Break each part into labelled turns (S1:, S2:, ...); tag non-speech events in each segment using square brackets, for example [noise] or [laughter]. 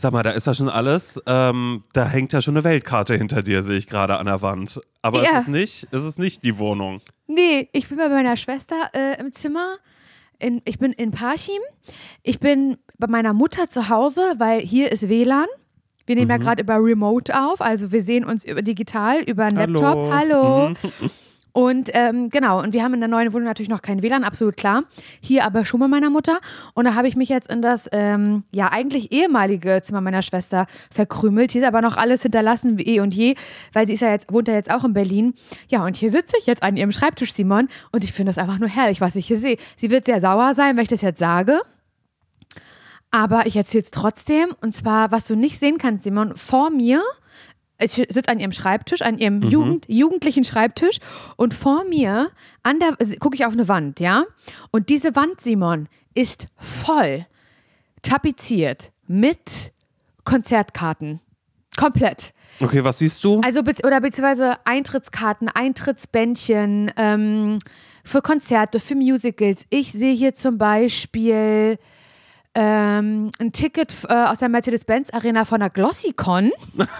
S1: Sag mal, da ist ja schon alles, ähm, da hängt ja schon eine Weltkarte hinter dir, sehe ich gerade an der Wand. Aber
S2: Ja.
S1: es, ist nicht, es ist nicht die Wohnung.
S2: Nee, ich bin bei meiner Schwester äh, im Zimmer. In, ich bin in Parchim. Ich bin bei meiner Mutter zu Hause, weil hier ist WLAN. Wir nehmen ja gerade über Remote auf, also wir sehen uns über digital, über einen
S1: Hallo.
S2: Laptop. Hallo. [laughs] Und ähm, genau, und wir haben in der neuen Wohnung natürlich noch kein WLAN, absolut klar. Hier aber schon bei meiner Mutter. Und da habe ich mich jetzt in das, ähm, ja, eigentlich ehemalige Zimmer meiner Schwester verkrümelt. Hier ist aber noch alles hinterlassen wie eh und je, weil sie ist ja jetzt, wohnt ja jetzt auch in Berlin. Ja, und hier sitze ich jetzt an ihrem Schreibtisch, Simon, und ich finde das einfach nur herrlich, was ich hier sehe. Sie wird sehr sauer sein, wenn ich das jetzt sage. Aber ich erzähle es trotzdem. Und zwar, was du nicht sehen kannst, Simon, vor mir, ich sitze an ihrem Schreibtisch, an ihrem Jugend, jugendlichen Schreibtisch und vor mir an der gucke ich auf eine Wand, ja? Und diese Wand, Simon, ist voll tapeziert mit Konzertkarten. Komplett.
S1: Okay, was siehst du?
S2: Also oder beziehungsweise Eintrittskarten, Eintrittsbändchen ähm, für Konzerte, für Musicals. Ich sehe hier zum Beispiel ähm, ein Ticket äh, aus der Mercedes-Benz Arena von der Glossicon. [laughs]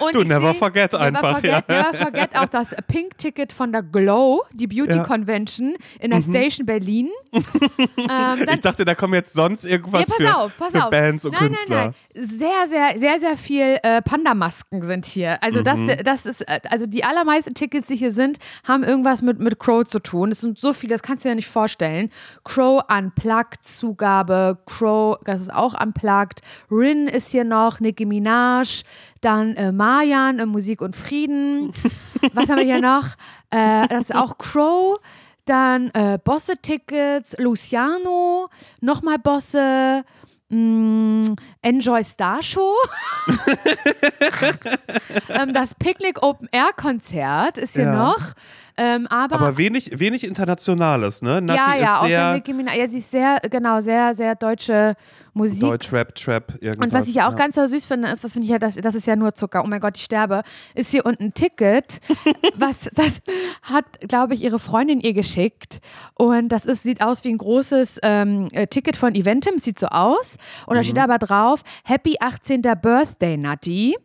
S2: Und
S1: Du, never
S2: seh-
S1: forget
S2: never
S1: einfach,
S2: Forget,
S1: ja.
S2: Never forget auch das Pink-Ticket von der Glow, die Beauty
S1: Ja. Mhm.
S2: Convention in der Station Berlin. [laughs] ähm,
S1: ich dachte, da kommen jetzt sonst irgendwas
S2: Nee, pass
S1: für,
S2: auf, pass
S1: für
S2: auf.
S1: Bands und
S2: nein,
S1: Künstler.
S2: Nein, nein, Sehr, sehr, sehr, sehr viel äh, Panda-Masken sind hier. Also das,
S1: Mhm.
S2: das ist, äh, also die allermeisten Tickets, die hier sind, haben irgendwas mit, mit Crow zu tun. Es sind so viele, das kannst du dir nicht vorstellen. Crow Unplugged Zugabe, Crow, das ist auch Unplugged. Rin ist hier noch, Nicki Minaj, dann äh, Marjan, äh, Musik und Frieden. [laughs] Was haben wir hier noch? Äh, das ist auch Crow. Dann äh, Bosse-Tickets, Luciano, nochmal Bosse, mh, Enjoy Star Show. [laughs] ähm, das Picnic Open Air Konzert ist hier
S1: Ja.
S2: noch. Ähm, aber,
S1: Aber wenig, wenig Internationales, ne? Nati
S2: ja, ja,
S1: ist
S2: außer
S1: sehr
S2: Nicki Minaj. Ja, sie ist sehr, genau, sehr, sehr deutsche Musik.
S1: Deutsch, Rap, Trap, irgendwas.
S2: Und was ich ja auch ganz so süß finde, ist, was finde ich ja, das, das ist ja nur Zucker. Oh mein Gott, ich sterbe. Ist hier unten ein Ticket, [laughs] was das hat, glaube ich, ihre Freundin ihr geschickt. Und das ist, sieht aus wie ein großes ähm, äh, Ticket von Eventim, sieht so aus. Und da steht aber drauf: Happy 18. Birthday, Nati.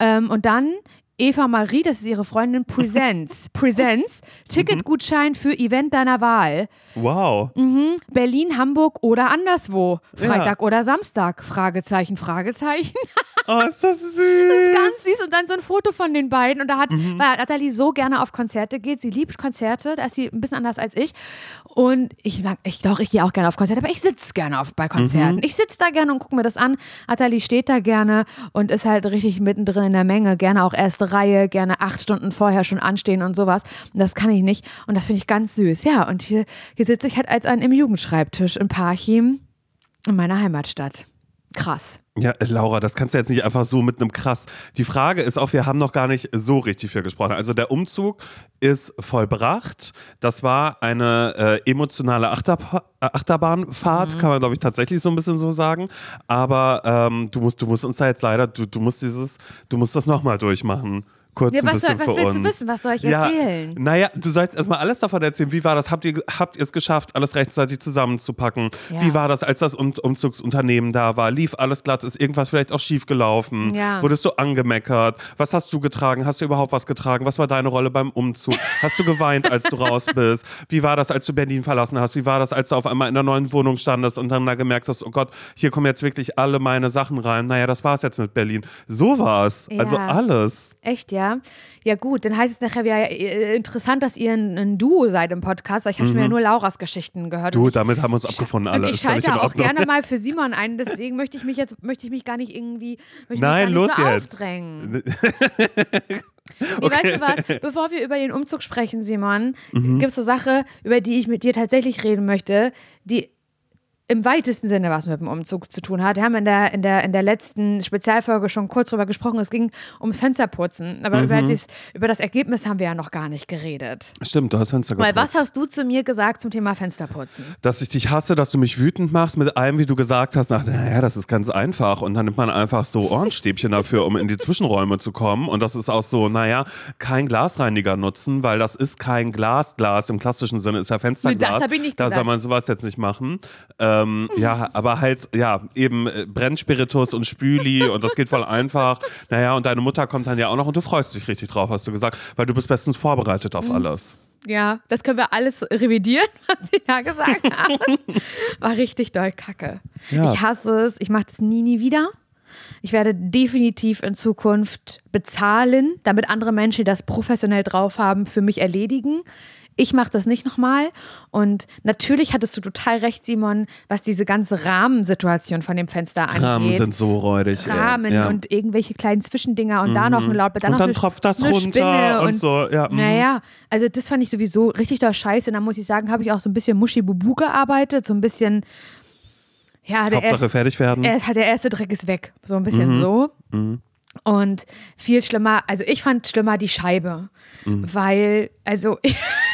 S2: Ähm, und dann Eva Marie, das ist ihre Freundin, Presents. [laughs] Presents, Ticketgutschein für Event deiner Wahl.
S1: Wow.
S2: Mhm. Berlin, Hamburg oder anderswo. Freitag
S1: Ja.
S2: oder Samstag? Fragezeichen, Fragezeichen.
S1: Oh, ist das [laughs] süß.
S2: Ganz süß. Und dann so ein Foto von den beiden. Und da hat,
S1: Mhm.
S2: weil Nathalie so gerne auf Konzerte geht. Sie liebt Konzerte. Da ist sie ein bisschen anders als ich. Und ich mag, ich doch, ich gehe auch gerne auf Konzerte, aber ich sitze gerne auf, bei Konzerten.
S1: Mhm.
S2: Ich sitze da gerne und gucke mir das an. Nathalie steht da gerne und ist halt richtig mittendrin in der Menge. Gerne auch Reihe, gerne acht Stunden vorher schon anstehen und sowas. Und das kann ich nicht. Und das finde ich ganz süß. Ja, und hier, hier sitze ich halt als ein im Jugendschreibtisch in Parchim in meiner Heimatstadt. Krass.
S1: Ja, Laura, das kannst du jetzt nicht einfach so mit einem krass. Die Frage ist auch, wir haben noch gar nicht so richtig viel gesprochen. Also der Umzug ist vollbracht. Das war eine äh, emotionale Achterpa äh, Achterbahnfahrt,
S2: Mhm.
S1: kann man glaube ich tatsächlich so ein bisschen so sagen. Aber ähm, du musst, du musst uns da jetzt leider, du, du musst dieses, du musst das nochmal durchmachen. Kurz
S2: Ja,
S1: ein
S2: was,
S1: bisschen
S2: soll, was
S1: für
S2: willst
S1: uns.
S2: du wissen? Was soll ich
S1: Ja,
S2: erzählen?
S1: naja, du sollst erstmal alles davon erzählen. Wie war das? Habt ihr, habt ihr es geschafft, alles rechtzeitig zusammenzupacken?
S2: Ja.
S1: Wie war das, als das um Umzugsunternehmen da war? Lief alles glatt? Ist irgendwas vielleicht auch schief gelaufen?
S2: Ja.
S1: Wurdest du angemeckert? Was hast du getragen? Hast du überhaupt was getragen? Was war deine Rolle beim Umzug? Hast du geweint, als du raus [laughs] bist? Wie war das, als du Berlin verlassen hast? Wie war das, als du auf einmal in einer neuen Wohnung standest und dann da gemerkt hast, oh Gott, hier kommen jetzt wirklich alle meine Sachen rein. Naja, das war's jetzt mit Berlin. So war's. Also
S2: Ja.
S1: alles.
S2: Echt, ja? Ja, gut, dann heißt es nachher wieder äh, interessant, dass ihr ein, ein Duo seid im Podcast, weil ich habe schon wieder nur Lauras Geschichten gehört.
S1: Mhm. Du, damit haben wir uns abgefunden alle.
S2: und ich schalte auch gerne mal [laughs] für Simon ein, deswegen möchte ich mich jetzt möchte ich mich gar nicht irgendwie
S1: Nein, los
S2: so
S1: jetzt.
S2: aufdrängen. [laughs] Nee, weißt du was, bevor wir über den Umzug sprechen, Simon,
S1: Mhm.
S2: gibt es eine Sache, über die ich mit dir tatsächlich reden möchte, die im weitesten Sinne was mit dem Umzug zu tun hat. Wir haben in der, in der, in der letzten Spezialfolge schon kurz drüber gesprochen. Es ging um Fensterputzen. Aber
S1: Mhm.
S2: über, dies, über das Ergebnis haben wir ja noch gar nicht geredet.
S1: Stimmt, du hast Fenster
S2: Weil
S1: geputzt.
S2: was hast du zu mir gesagt zum Thema Fensterputzen?
S1: Dass ich dich hasse, dass du mich wütend machst mit allem, wie du gesagt hast. Nach, naja, das ist ganz einfach. Und dann nimmt man einfach so Ohrenstäbchen dafür, um in die Zwischenräume zu kommen. Und das ist auch so, naja, kein Glasreiniger nutzen, weil das ist kein Glas. Glas im klassischen Sinne ist ja Fensterglas.
S2: Nee, das hab ich nicht
S1: da
S2: gesagt.
S1: soll man sowas jetzt nicht machen. Ähm, Ähm, ja, aber halt, ja, eben äh, Brennspiritus und Spüli und das geht voll einfach. Naja, und deine Mutter kommt dann ja auch noch und du freust dich richtig drauf, hast du gesagt, weil du bist bestens vorbereitet auf alles.
S2: Ja, das können wir alles revidieren, [laughs] was sie da gesagt [laughs] haben. War richtig doll kacke.
S1: Ja.
S2: Ich hasse es. Ich mache es nie, nie wieder. Ich werde definitiv in Zukunft bezahlen, damit andere Menschen, die das professionell drauf haben, für mich erledigen. Ich mache das nicht nochmal. Und natürlich hattest du total recht, Simon, was diese ganze Rahmensituation von dem Fenster angeht.
S1: Rahmen sind so räudig.
S2: Rahmen
S1: ja.
S2: und irgendwelche kleinen Zwischendinger und da noch eine Laube, dann
S1: Und dann tropft das runter
S2: Spinne
S1: und so, ja, mhm.
S2: Naja, also das fand ich sowieso richtig doll scheiße. Und dann muss ich sagen, habe ich auch so ein bisschen Muschi-Bubu gearbeitet, so ein bisschen, ja, der,
S1: Hauptsache fertig werden.
S2: er, der erste Dreck ist weg, so ein bisschen
S1: Mhm.
S2: so. Und viel schlimmer, also ich fand schlimmer die Scheibe,
S1: Mhm.
S2: weil, also [laughs]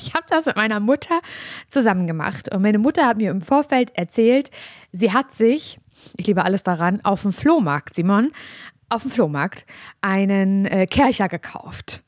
S2: [laughs] ich habe das mit meiner Mutter zusammen gemacht. Und meine Mutter hat mir im Vorfeld erzählt, sie hat sich, ich liebe alles daran, auf dem Flohmarkt, Simon, auf dem Flohmarkt einen äh, Kercher gekauft.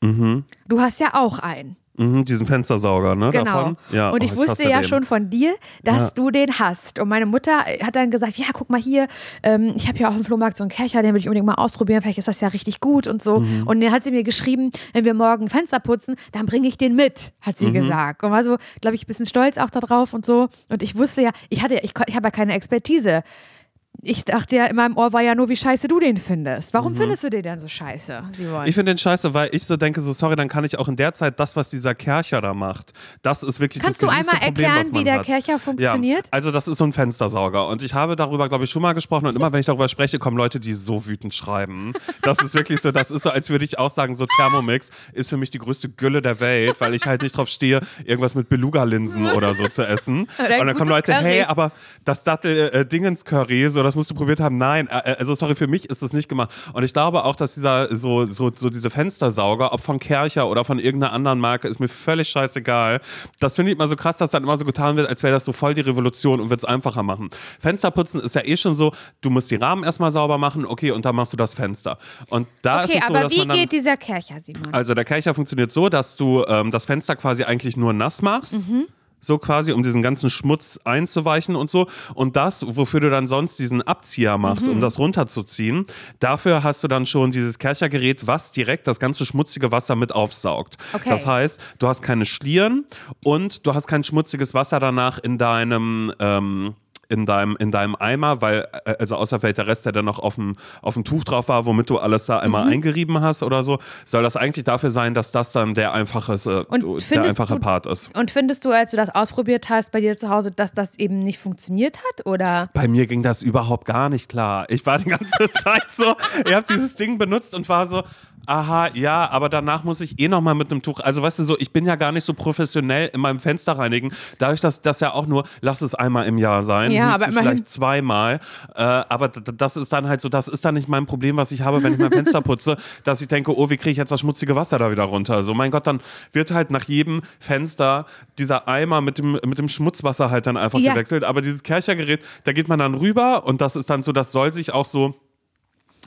S2: Du hast ja auch einen.
S1: Mhm, diesen Fenstersauger, ne?
S2: Genau.
S1: Davon? Ja,
S2: und
S1: oh,
S2: ich wusste ja
S1: den.
S2: schon von dir, dass
S1: Ja.
S2: du den hast. Und meine Mutter hat dann gesagt, ja, guck mal hier, ähm, ich habe ja auch im Flohmarkt so einen Kercher, den will ich unbedingt mal ausprobieren, vielleicht ist das ja richtig gut und so.
S1: Mhm.
S2: Und dann hat sie mir geschrieben, wenn wir morgen Fenster putzen, dann bringe ich den mit, hat
S1: Mhm.
S2: sie gesagt. Und war so, glaube ich, ein bisschen stolz auch darauf und so. Und ich wusste ja, ich hatte, ja- ich, ich habe ja keine Expertise. Ich dachte ja, in meinem Ohr war ja nur, wie scheiße du den findest. Warum findest du den denn so scheiße, Simon?
S1: Mhm. Ich finde den scheiße, weil ich so denke, so sorry, dann kann ich auch in der Zeit das, was dieser Kercher da macht, das ist wirklich
S2: Kannst
S1: das
S2: du
S1: geringste
S2: einmal
S1: Problem,
S2: erklären, wie der
S1: hat.
S2: Kercher funktioniert?
S1: Ja, also das ist so ein Fenstersauger und ich habe darüber, glaube ich, schon mal gesprochen und immer, wenn ich darüber spreche, kommen Leute, die so wütend schreiben. Das ist wirklich so, das ist so, als würde ich auch sagen, so Thermomix ist für mich die größte Gülle der Welt, weil ich halt nicht drauf stehe, irgendwas mit Beluga-Linsen oder so zu essen. [laughs]
S2: Oder
S1: und dann kommen Leute,
S2: Curry.
S1: hey, aber das Dattel-Dingens-Curry, so, das musst du probiert haben. Nein, äh, also sorry, für mich ist das nicht gemacht. Und ich glaube auch, dass dieser, so, so, so diese Fenstersauger, ob von Kercher oder von irgendeiner anderen Marke, ist mir völlig scheißegal. Das finde ich immer so krass, dass dann immer so getan wird, als wäre das so voll die Revolution und wird es einfacher machen. Fensterputzen ist ja eh schon so, du musst die Rahmen erstmal sauber machen, okay, und dann machst du das Fenster. Und da
S2: okay,
S1: ist es so,
S2: aber wie
S1: dann.
S2: geht dieser Kercher, Simon?
S1: Also der Kercher funktioniert so, dass du ähm, das Fenster quasi eigentlich nur nass machst. So quasi, um diesen ganzen Schmutz einzuweichen und so. Und das, wofür du dann sonst diesen Abzieher machst,
S2: Mhm.
S1: um das runterzuziehen, dafür hast du dann schon dieses Kerchergerät, was direkt das ganze schmutzige Wasser mit aufsaugt.
S2: Okay.
S1: Das heißt, du hast keine Schlieren und du hast kein schmutziges Wasser danach in deinem. Ähm, in deinem, in deinem Eimer, weil, äh, also außer vielleicht der Rest, der dann noch auf dem, auf dem Tuch drauf war, womit du alles da
S2: Mhm.
S1: einmal eingerieben hast oder so, soll das eigentlich dafür sein, dass das dann der einfache, äh,
S2: Und
S1: der einfache
S2: du-
S1: Part ist.
S2: Und findest du, als du das ausprobiert hast bei dir zu Hause, dass das eben nicht funktioniert hat? Oder?
S1: Bei mir ging das überhaupt gar nicht klar. Ich war die ganze [laughs] Zeit so, ich habe dieses Ding benutzt und war so, aha, ja, aber danach muss ich eh nochmal mit einem Tuch. Also weißt du so, ich bin ja gar nicht so professionell in meinem Fenster reinigen. Dadurch, dass das ja auch nur, lass es einmal im Jahr sein,
S2: Ja, aber
S1: vielleicht zweimal. Äh, aber das ist dann halt so, das ist dann nicht mein Problem, was ich habe, wenn ich mein Fenster [laughs] putze, dass ich denke, oh, wie kriege ich jetzt das schmutzige Wasser da wieder runter? So, mein Gott, dann wird halt nach jedem Fenster dieser Eimer mit dem, mit dem Schmutzwasser halt dann einfach
S2: Ja.
S1: gewechselt. Aber dieses Kerchergerät, da geht man dann rüber und das ist dann so, das soll sich auch so.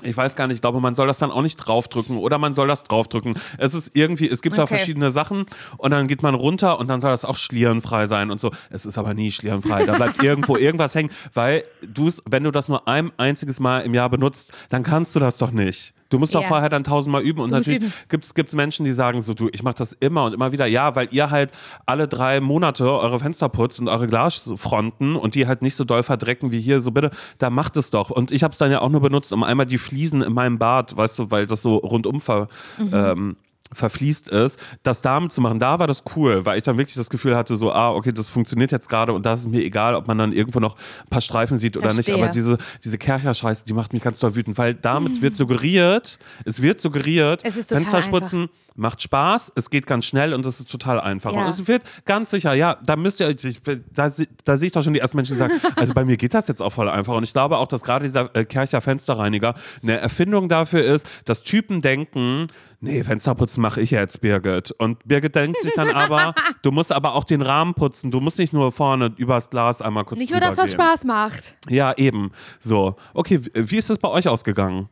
S1: Ich weiß gar nicht, ich glaube, man soll das dann auch nicht draufdrücken oder man soll das draufdrücken. Es ist irgendwie, es gibt da
S2: Okay.
S1: verschiedene Sachen und dann geht man runter und dann soll das auch schlierenfrei sein und so. Es ist aber nie schlierenfrei. Da bleibt [laughs] irgendwo irgendwas hängen, weil du es, wenn du das nur ein einziges Mal im Jahr benutzt, dann kannst du das doch nicht. Du musst doch
S2: Ja.
S1: vorher dann tausendmal üben und
S2: Du
S1: natürlich gibt's gibt's Menschen, die sagen so, du, ich mache das immer und immer wieder. Ja, weil ihr halt alle drei Monate eure Fenster putzt und eure Glasfronten und die halt nicht so doll verdrecken wie hier. So bitte, da macht es doch. Und ich habe es dann ja auch nur benutzt, um einmal die Fliesen in meinem Bad, weißt du, weil das so rundum ver,
S2: Mhm.
S1: ähm, verfließt ist, das damit zu machen, da war das cool, weil ich dann wirklich das Gefühl hatte, so, ah, okay, das funktioniert jetzt gerade und da ist es mir egal, ob man dann irgendwo noch ein paar Streifen sieht oder nicht,
S2: Verstehe.
S1: aber diese, diese Kercher-Scheiße, die macht mich ganz doll wütend, weil damit wird suggeriert, es wird suggeriert,
S2: Es
S1: Fensterspritzen macht Spaß, es geht ganz schnell und es ist total einfach.
S2: Ja.
S1: Und es wird ganz sicher, ja, da müsst ihr, ich, da, da sehe ich doch schon die ersten Menschen, die sagen, [laughs] also bei mir geht das jetzt auch voll einfach. Und ich glaube auch, dass gerade dieser äh, Kercher Fensterreiniger eine Erfindung dafür ist, dass Typen denken, nee, Fensterputzen mache ich jetzt, Birgit. Und Birgit denkt sich dann aber, [laughs] du musst aber auch den Rahmen putzen, du musst nicht nur vorne übers Glas einmal kurz
S2: Nicht nur das, was. Spaß macht.
S1: Ja, eben. So. Okay, wie ist es bei euch ausgegangen?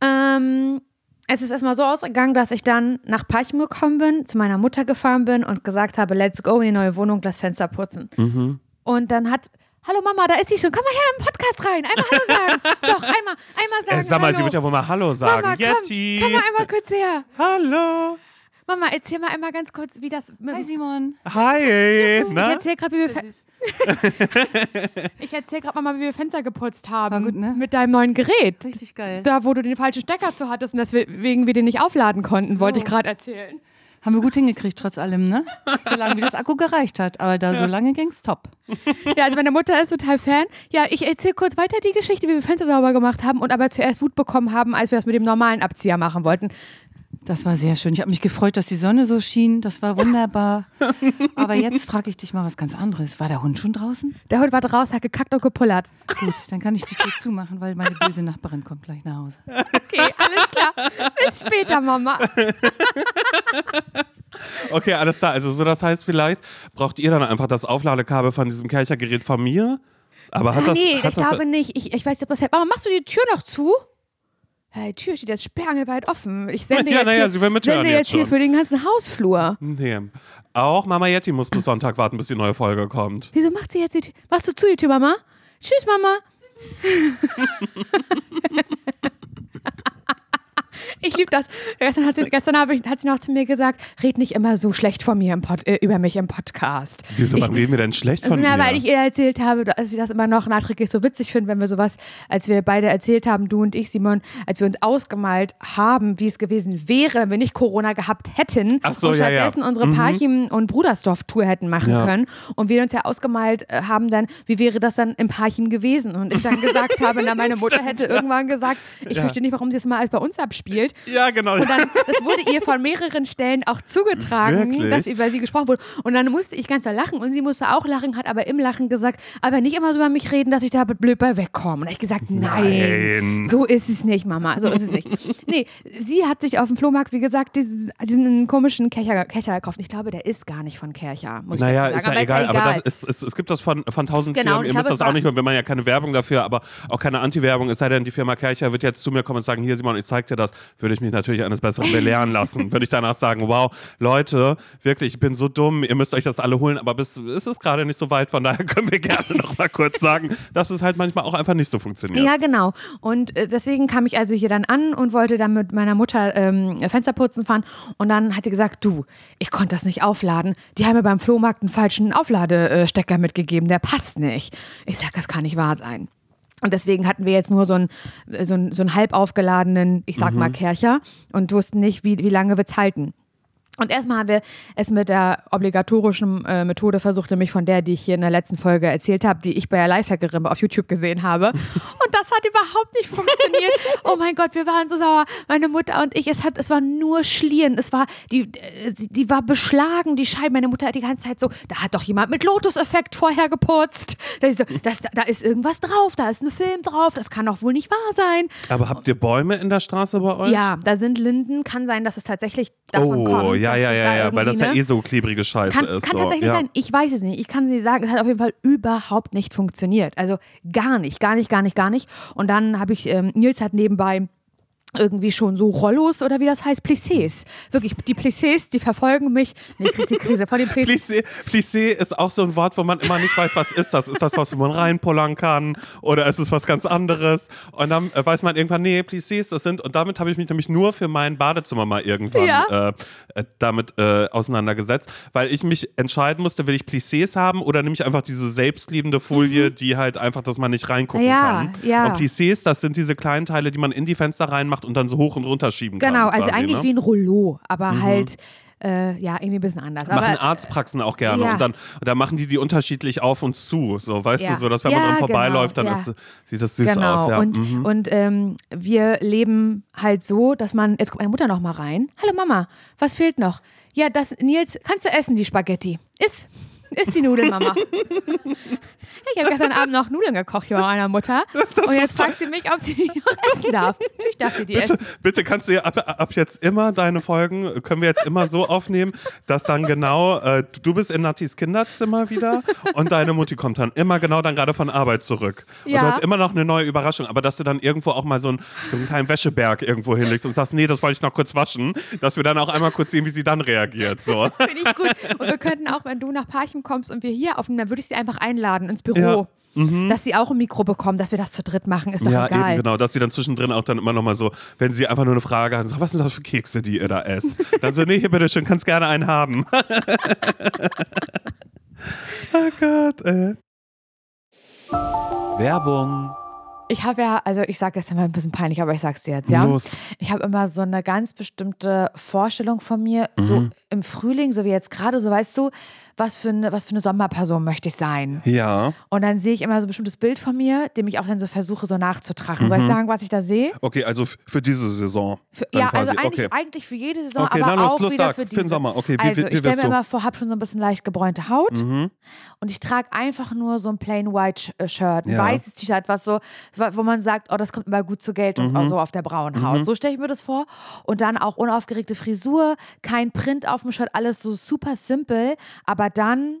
S2: Ähm, es ist erstmal so ausgegangen, dass ich dann nach Parchim gekommen bin, zu meiner Mutter gefahren bin und gesagt habe, let's go in die neue Wohnung, das Fenster putzen.
S1: Mhm.
S2: Und dann hat, Hallo Mama, da ist sie schon. Komm mal her im Podcast rein. Einmal Hallo sagen. [laughs] Doch, einmal, einmal sagen.
S1: Äh, sag mal,
S2: Hallo.
S1: sie wird ja wohl mal Hallo sagen.
S2: Mama,
S1: Yeti.
S2: komm, komm mal einmal kurz her.
S1: Hallo.
S2: Mama, erzähl mal einmal ganz kurz, wie das mit
S3: Hi Simon.
S1: Hi.
S2: Ich
S1: Na?
S2: erzähl gerade, wie wir, Fe- [laughs] ich erzähl grad mal, wie wir Fenster geputzt haben.
S3: War gut, ne?
S2: Mit deinem neuen Gerät.
S3: Richtig geil.
S2: Da, wo du den falschen Stecker zu hattest und deswegen wir den nicht aufladen konnten,
S3: So.
S2: wollte ich gerade erzählen.
S3: Haben wir gut hingekriegt, trotz allem, ne? [laughs] Solange wie das Akku gereicht hat. Aber da so lange ging's top.
S2: Ja, also meine Mutter ist total Fan. Ja, ich erzähle kurz weiter die Geschichte, wie wir Fenster sauber gemacht haben und aber zuerst Wut bekommen haben, als wir das mit dem normalen Abzieher machen wollten.
S3: Das war sehr schön. Ich habe mich gefreut, dass die Sonne so schien. Das war wunderbar. [laughs] Aber jetzt frage ich dich mal was ganz anderes. War der Hund schon draußen?
S2: Der Hund war draußen, hat gekackt und gepullert.
S3: Gut, dann kann ich die Tür zumachen, weil meine böse Nachbarin kommt gleich nach Hause.
S2: Okay, alles klar. Bis später, Mama. [laughs]
S1: Okay, alles klar. Also so, das heißt, vielleicht braucht ihr dann einfach das Aufladekabel von diesem Kerchergerät von mir. Aber hat das,
S2: nee,
S1: hat
S2: ich
S1: das,
S2: glaube nicht. Ich, ich weiß nicht, ob das hält. Mama, machst du die Tür noch zu? Die Tür steht jetzt sperrangelweit offen. Ich [laughs] sende
S1: Ja,
S2: jetzt,
S1: naja,
S2: hier, sende
S1: jetzt
S2: jetzt hier für den ganzen Hausflur.
S1: Nee. Auch Mama Yeti muss bis [laughs] Sonntag warten, bis die neue Folge kommt.
S2: Wieso macht sie jetzt die Tür? Machst du zu, die Tür, Mama? Tschüss, Mama. [laughs] Ich liebe das. Gestern, hat sie, gestern habe ich, hat sie noch zu mir gesagt, red nicht immer so schlecht von mir im Pod, äh, über mich im Podcast.
S1: Wieso,
S2: ich,
S1: wann reden wir denn schlecht
S2: also,
S1: von dir?
S2: weil ich ihr erzählt habe, dass ich das immer noch nachträglich so witzig finde, wenn wir sowas, als wir beide erzählt haben, du und ich, Simon, als wir uns ausgemalt haben, wie es gewesen wäre, wenn wir nicht Corona gehabt hätten
S1: Ach so,
S2: und
S1: ja, ja.
S2: stattdessen unsere Parchim- und Brudersdorf-Tour hätten machen
S1: Ja.
S2: können. Und wir uns ja ausgemalt äh, haben dann, wie wäre das dann im Parchim gewesen? Und ich dann gesagt [laughs] habe, na, meine Mutter hätte irgendwann gesagt, ich
S1: Ja.
S2: verstehe nicht, warum sie es mal als bei uns abspielt.
S1: Ja, genau.
S2: Und dann, das wurde ihr von mehreren Stellen auch zugetragen,
S1: Wirklich?
S2: dass über sie gesprochen wurde. Und dann musste ich ganz doll lachen und sie musste auch lachen, hat aber im Lachen gesagt, aber nicht immer so über mich reden, dass ich da blöd bei wegkomme. Und da ich gesagt, nein,
S1: Nein.
S2: so ist es nicht, Mama, so ist es nicht. Nee, sie hat sich auf dem Flohmarkt, wie gesagt, diesen, diesen komischen Kercher, Kercher gekauft. Ich glaube, der ist gar nicht von Kercher, muss
S1: Naja,
S2: ich dazu
S1: ist
S2: sagen.
S1: ja
S2: aber
S1: egal,
S2: ist ja
S1: aber
S2: egal.
S1: das, es, gibt das von, von tausend
S2: Genau,
S1: Firmen. Ihr
S2: ich
S1: müsst das auch nicht, und wir machen ja keine Werbung dafür, aber auch keine Anti-Werbung, es sei denn, die Firma Kercher wird jetzt zu mir kommen und sagen, hier Simon, ich zeig dir das, würde ich mich natürlich eines Besseren belehren lassen. würde ich danach sagen, wow, Leute, wirklich, ich bin so dumm, ihr müsst euch das alle holen, aber bis, es ist gerade nicht so weit, von daher [laughs] können wir gerne noch mal kurz sagen, dass es halt manchmal auch einfach nicht so funktioniert.
S2: Ja, genau. Und äh, deswegen kam ich also hier dann an und wollte dann mit meiner Mutter ähm, Fenster putzen fahren. Und dann hat sie gesagt, du, ich konnte das nicht aufladen. Die haben mir beim Flohmarkt einen falschen Aufladestecker mitgegeben, der passt nicht. Ich sag, das kann nicht wahr sein. Und deswegen hatten wir jetzt nur so einen, so einen, so einen halb aufgeladenen, ich sag mal, Kercher und wussten nicht, wie, wie lange wird's halten. Und erstmal haben wir es mit der obligatorischen äh, Methode versucht, nämlich von der, die ich hier in der letzten Folge erzählt habe, die ich bei der Lifehackerin auf YouTube gesehen habe. [laughs] Und das hat überhaupt nicht funktioniert. [laughs] Oh mein Gott, wir waren so sauer. Meine Mutter und ich, es, hat, es war nur Schlieren. Es war, die, äh, die die war beschlagen, die Scheibe. Meine Mutter hat die ganze Zeit so, da hat doch jemand mit Lotus-Effekt vorher geputzt. Da ist, so, das, da ist irgendwas drauf, da ist ein Film drauf, das kann doch wohl nicht wahr sein.
S1: Aber habt ihr Bäume in der Straße bei euch?
S2: Ja, da sind Linden, kann sein, dass es tatsächlich davon
S1: Oh,
S2: kommt.
S1: ja, ja,
S2: es
S1: ja,
S2: da
S1: ja, weil das ja
S2: irgendwie,
S1: eh
S2: ne?
S1: so klebrige Scheiße
S2: Kann,
S1: ist.
S2: kann
S1: so.
S2: tatsächlich
S1: ja.
S2: sein. Ich weiß es nicht. Ich kann sie sagen, es hat auf jeden Fall überhaupt nicht funktioniert. Also gar nicht, gar nicht, gar nicht, gar nicht. Und dann habe ich, ähm, Nils hat nebenbei irgendwie schon so Rollos oder wie das heißt, Plissés. Wirklich, die Plissés, die verfolgen mich. Nee, ich krieg die Krise von den Plissés.
S1: Plissé, ist auch so ein Wort, wo man immer nicht weiß, was ist das. Ist das was, wo man reinpullern kann? Oder ist es was ganz anderes? Und dann äh, weiß man irgendwann, nee, Plissés, das sind. Und damit habe ich mich nämlich nur für mein Badezimmer mal irgendwann
S2: Ja.
S1: äh, äh, damit äh, auseinandergesetzt. Weil ich mich entscheiden musste, will ich Plissés haben oder nehme ich einfach diese selbstliebende Folie, die halt einfach, dass man nicht reingucken
S2: Mhm. Ja,
S1: kann.
S2: ja.
S1: Und Plissés, das sind diese kleinen Teile, die man in die Fenster reinmacht und dann so hoch und runter schieben kann.
S2: Genau, also
S1: quasi,
S2: eigentlich
S1: ne?
S2: wie ein Rollo, aber halt, äh, ja, irgendwie ein bisschen anders.
S1: machen
S2: aber,
S1: Arztpraxen auch gerne
S2: ja.
S1: und dann und dann machen die die unterschiedlich auf und zu, so weißt
S2: Ja.
S1: du, so dass wenn
S2: Ja,
S1: man dran vorbeiläuft,
S2: genau,
S1: dann ist, sieht das süß
S2: Genau,
S1: aus. Ja.
S2: und,
S1: mhm.
S2: und ähm, wir leben halt so, dass man, jetzt kommt meine Mutter noch mal rein. Hallo Mama, was fehlt noch? Ja, das, Nils, kannst du essen, die Spaghetti? Iss, iss die Nudeln, Mama. ich habe gestern Abend noch Nudeln gekocht bei meiner Mutter. [laughs] und jetzt
S1: ist
S2: fragt sie mich, ob sie die noch essen darf. Natürlich darf sie die
S1: Bitte,
S2: essen.
S1: bitte kannst du ab, ab jetzt immer deine Folgen, können wir jetzt immer so aufnehmen, dass dann genau, äh, du bist in Nattis Kinderzimmer wieder und deine Mutti kommt dann immer genau dann gerade von Arbeit zurück. Und
S2: Ja.
S1: du hast immer noch eine neue Überraschung, aber dass du dann irgendwo auch mal so, ein, so einen kleinen Wäscheberg irgendwo hinlegst und sagst, nee, das wollte ich noch kurz waschen, dass wir dann auch einmal kurz sehen, wie sie dann reagiert. So.
S2: Finde ich gut. Und wir könnten auch, wenn du nach Parchim kommst und wir hier aufnehmen, dann würde ich sie einfach einladen ins Büro.
S1: Ja.
S2: dass sie auch ein Mikro bekommen, dass wir das zu dritt machen, ist doch
S1: Ja,
S2: egal.
S1: eben genau, dass sie dann zwischendrin auch dann immer nochmal so, wenn sie einfach nur eine Frage haben, so, was sind das für Kekse, die ihr da esst? Dann so, nee, hier bitteschön, kannst gerne einen haben. [laughs] oh Gott, ey. Werbung.
S2: Ich habe ja, also ich sage jetzt immer ein bisschen peinlich, aber ich sag's dir jetzt, ja.
S1: Los.
S2: Ich habe immer so eine ganz bestimmte Vorstellung von mir, so
S1: Mhm.
S2: Im Frühling, so wie jetzt gerade, so weißt du, was für eine, was für eine Sommerperson möchte ich sein.
S1: Ja.
S2: Und dann sehe ich immer so ein bestimmtes Bild von mir, dem ich auch dann so versuche, so nachzutragen.
S1: Mhm.
S2: Soll ich sagen, was ich da sehe?
S1: Okay, also für diese Saison.
S2: Für, ja,
S1: quasi.
S2: also eigentlich,
S1: okay.
S2: eigentlich für jede Saison,
S1: Okay,
S2: aber
S1: los,
S2: auch
S1: los,
S2: wieder
S1: sag,
S2: für
S1: für den Sommer. Okay, wie-
S2: also
S1: wie- wie
S2: ich stelle mir
S1: du?
S2: immer vor, habe schon so ein bisschen leicht gebräunte Haut
S1: Mhm.
S2: und ich trage einfach nur so ein plain white äh, Shirt, ein
S1: Ja.
S2: weißes T-Shirt, was so, wo man sagt, oh, das kommt immer gut zur Geltung,
S1: Mhm.
S2: so auf der braunen Haut. So stelle ich mir das vor. Und dann auch unaufgeregte Frisur, kein Print auf dem Shirt, alles so super simpel, aber dann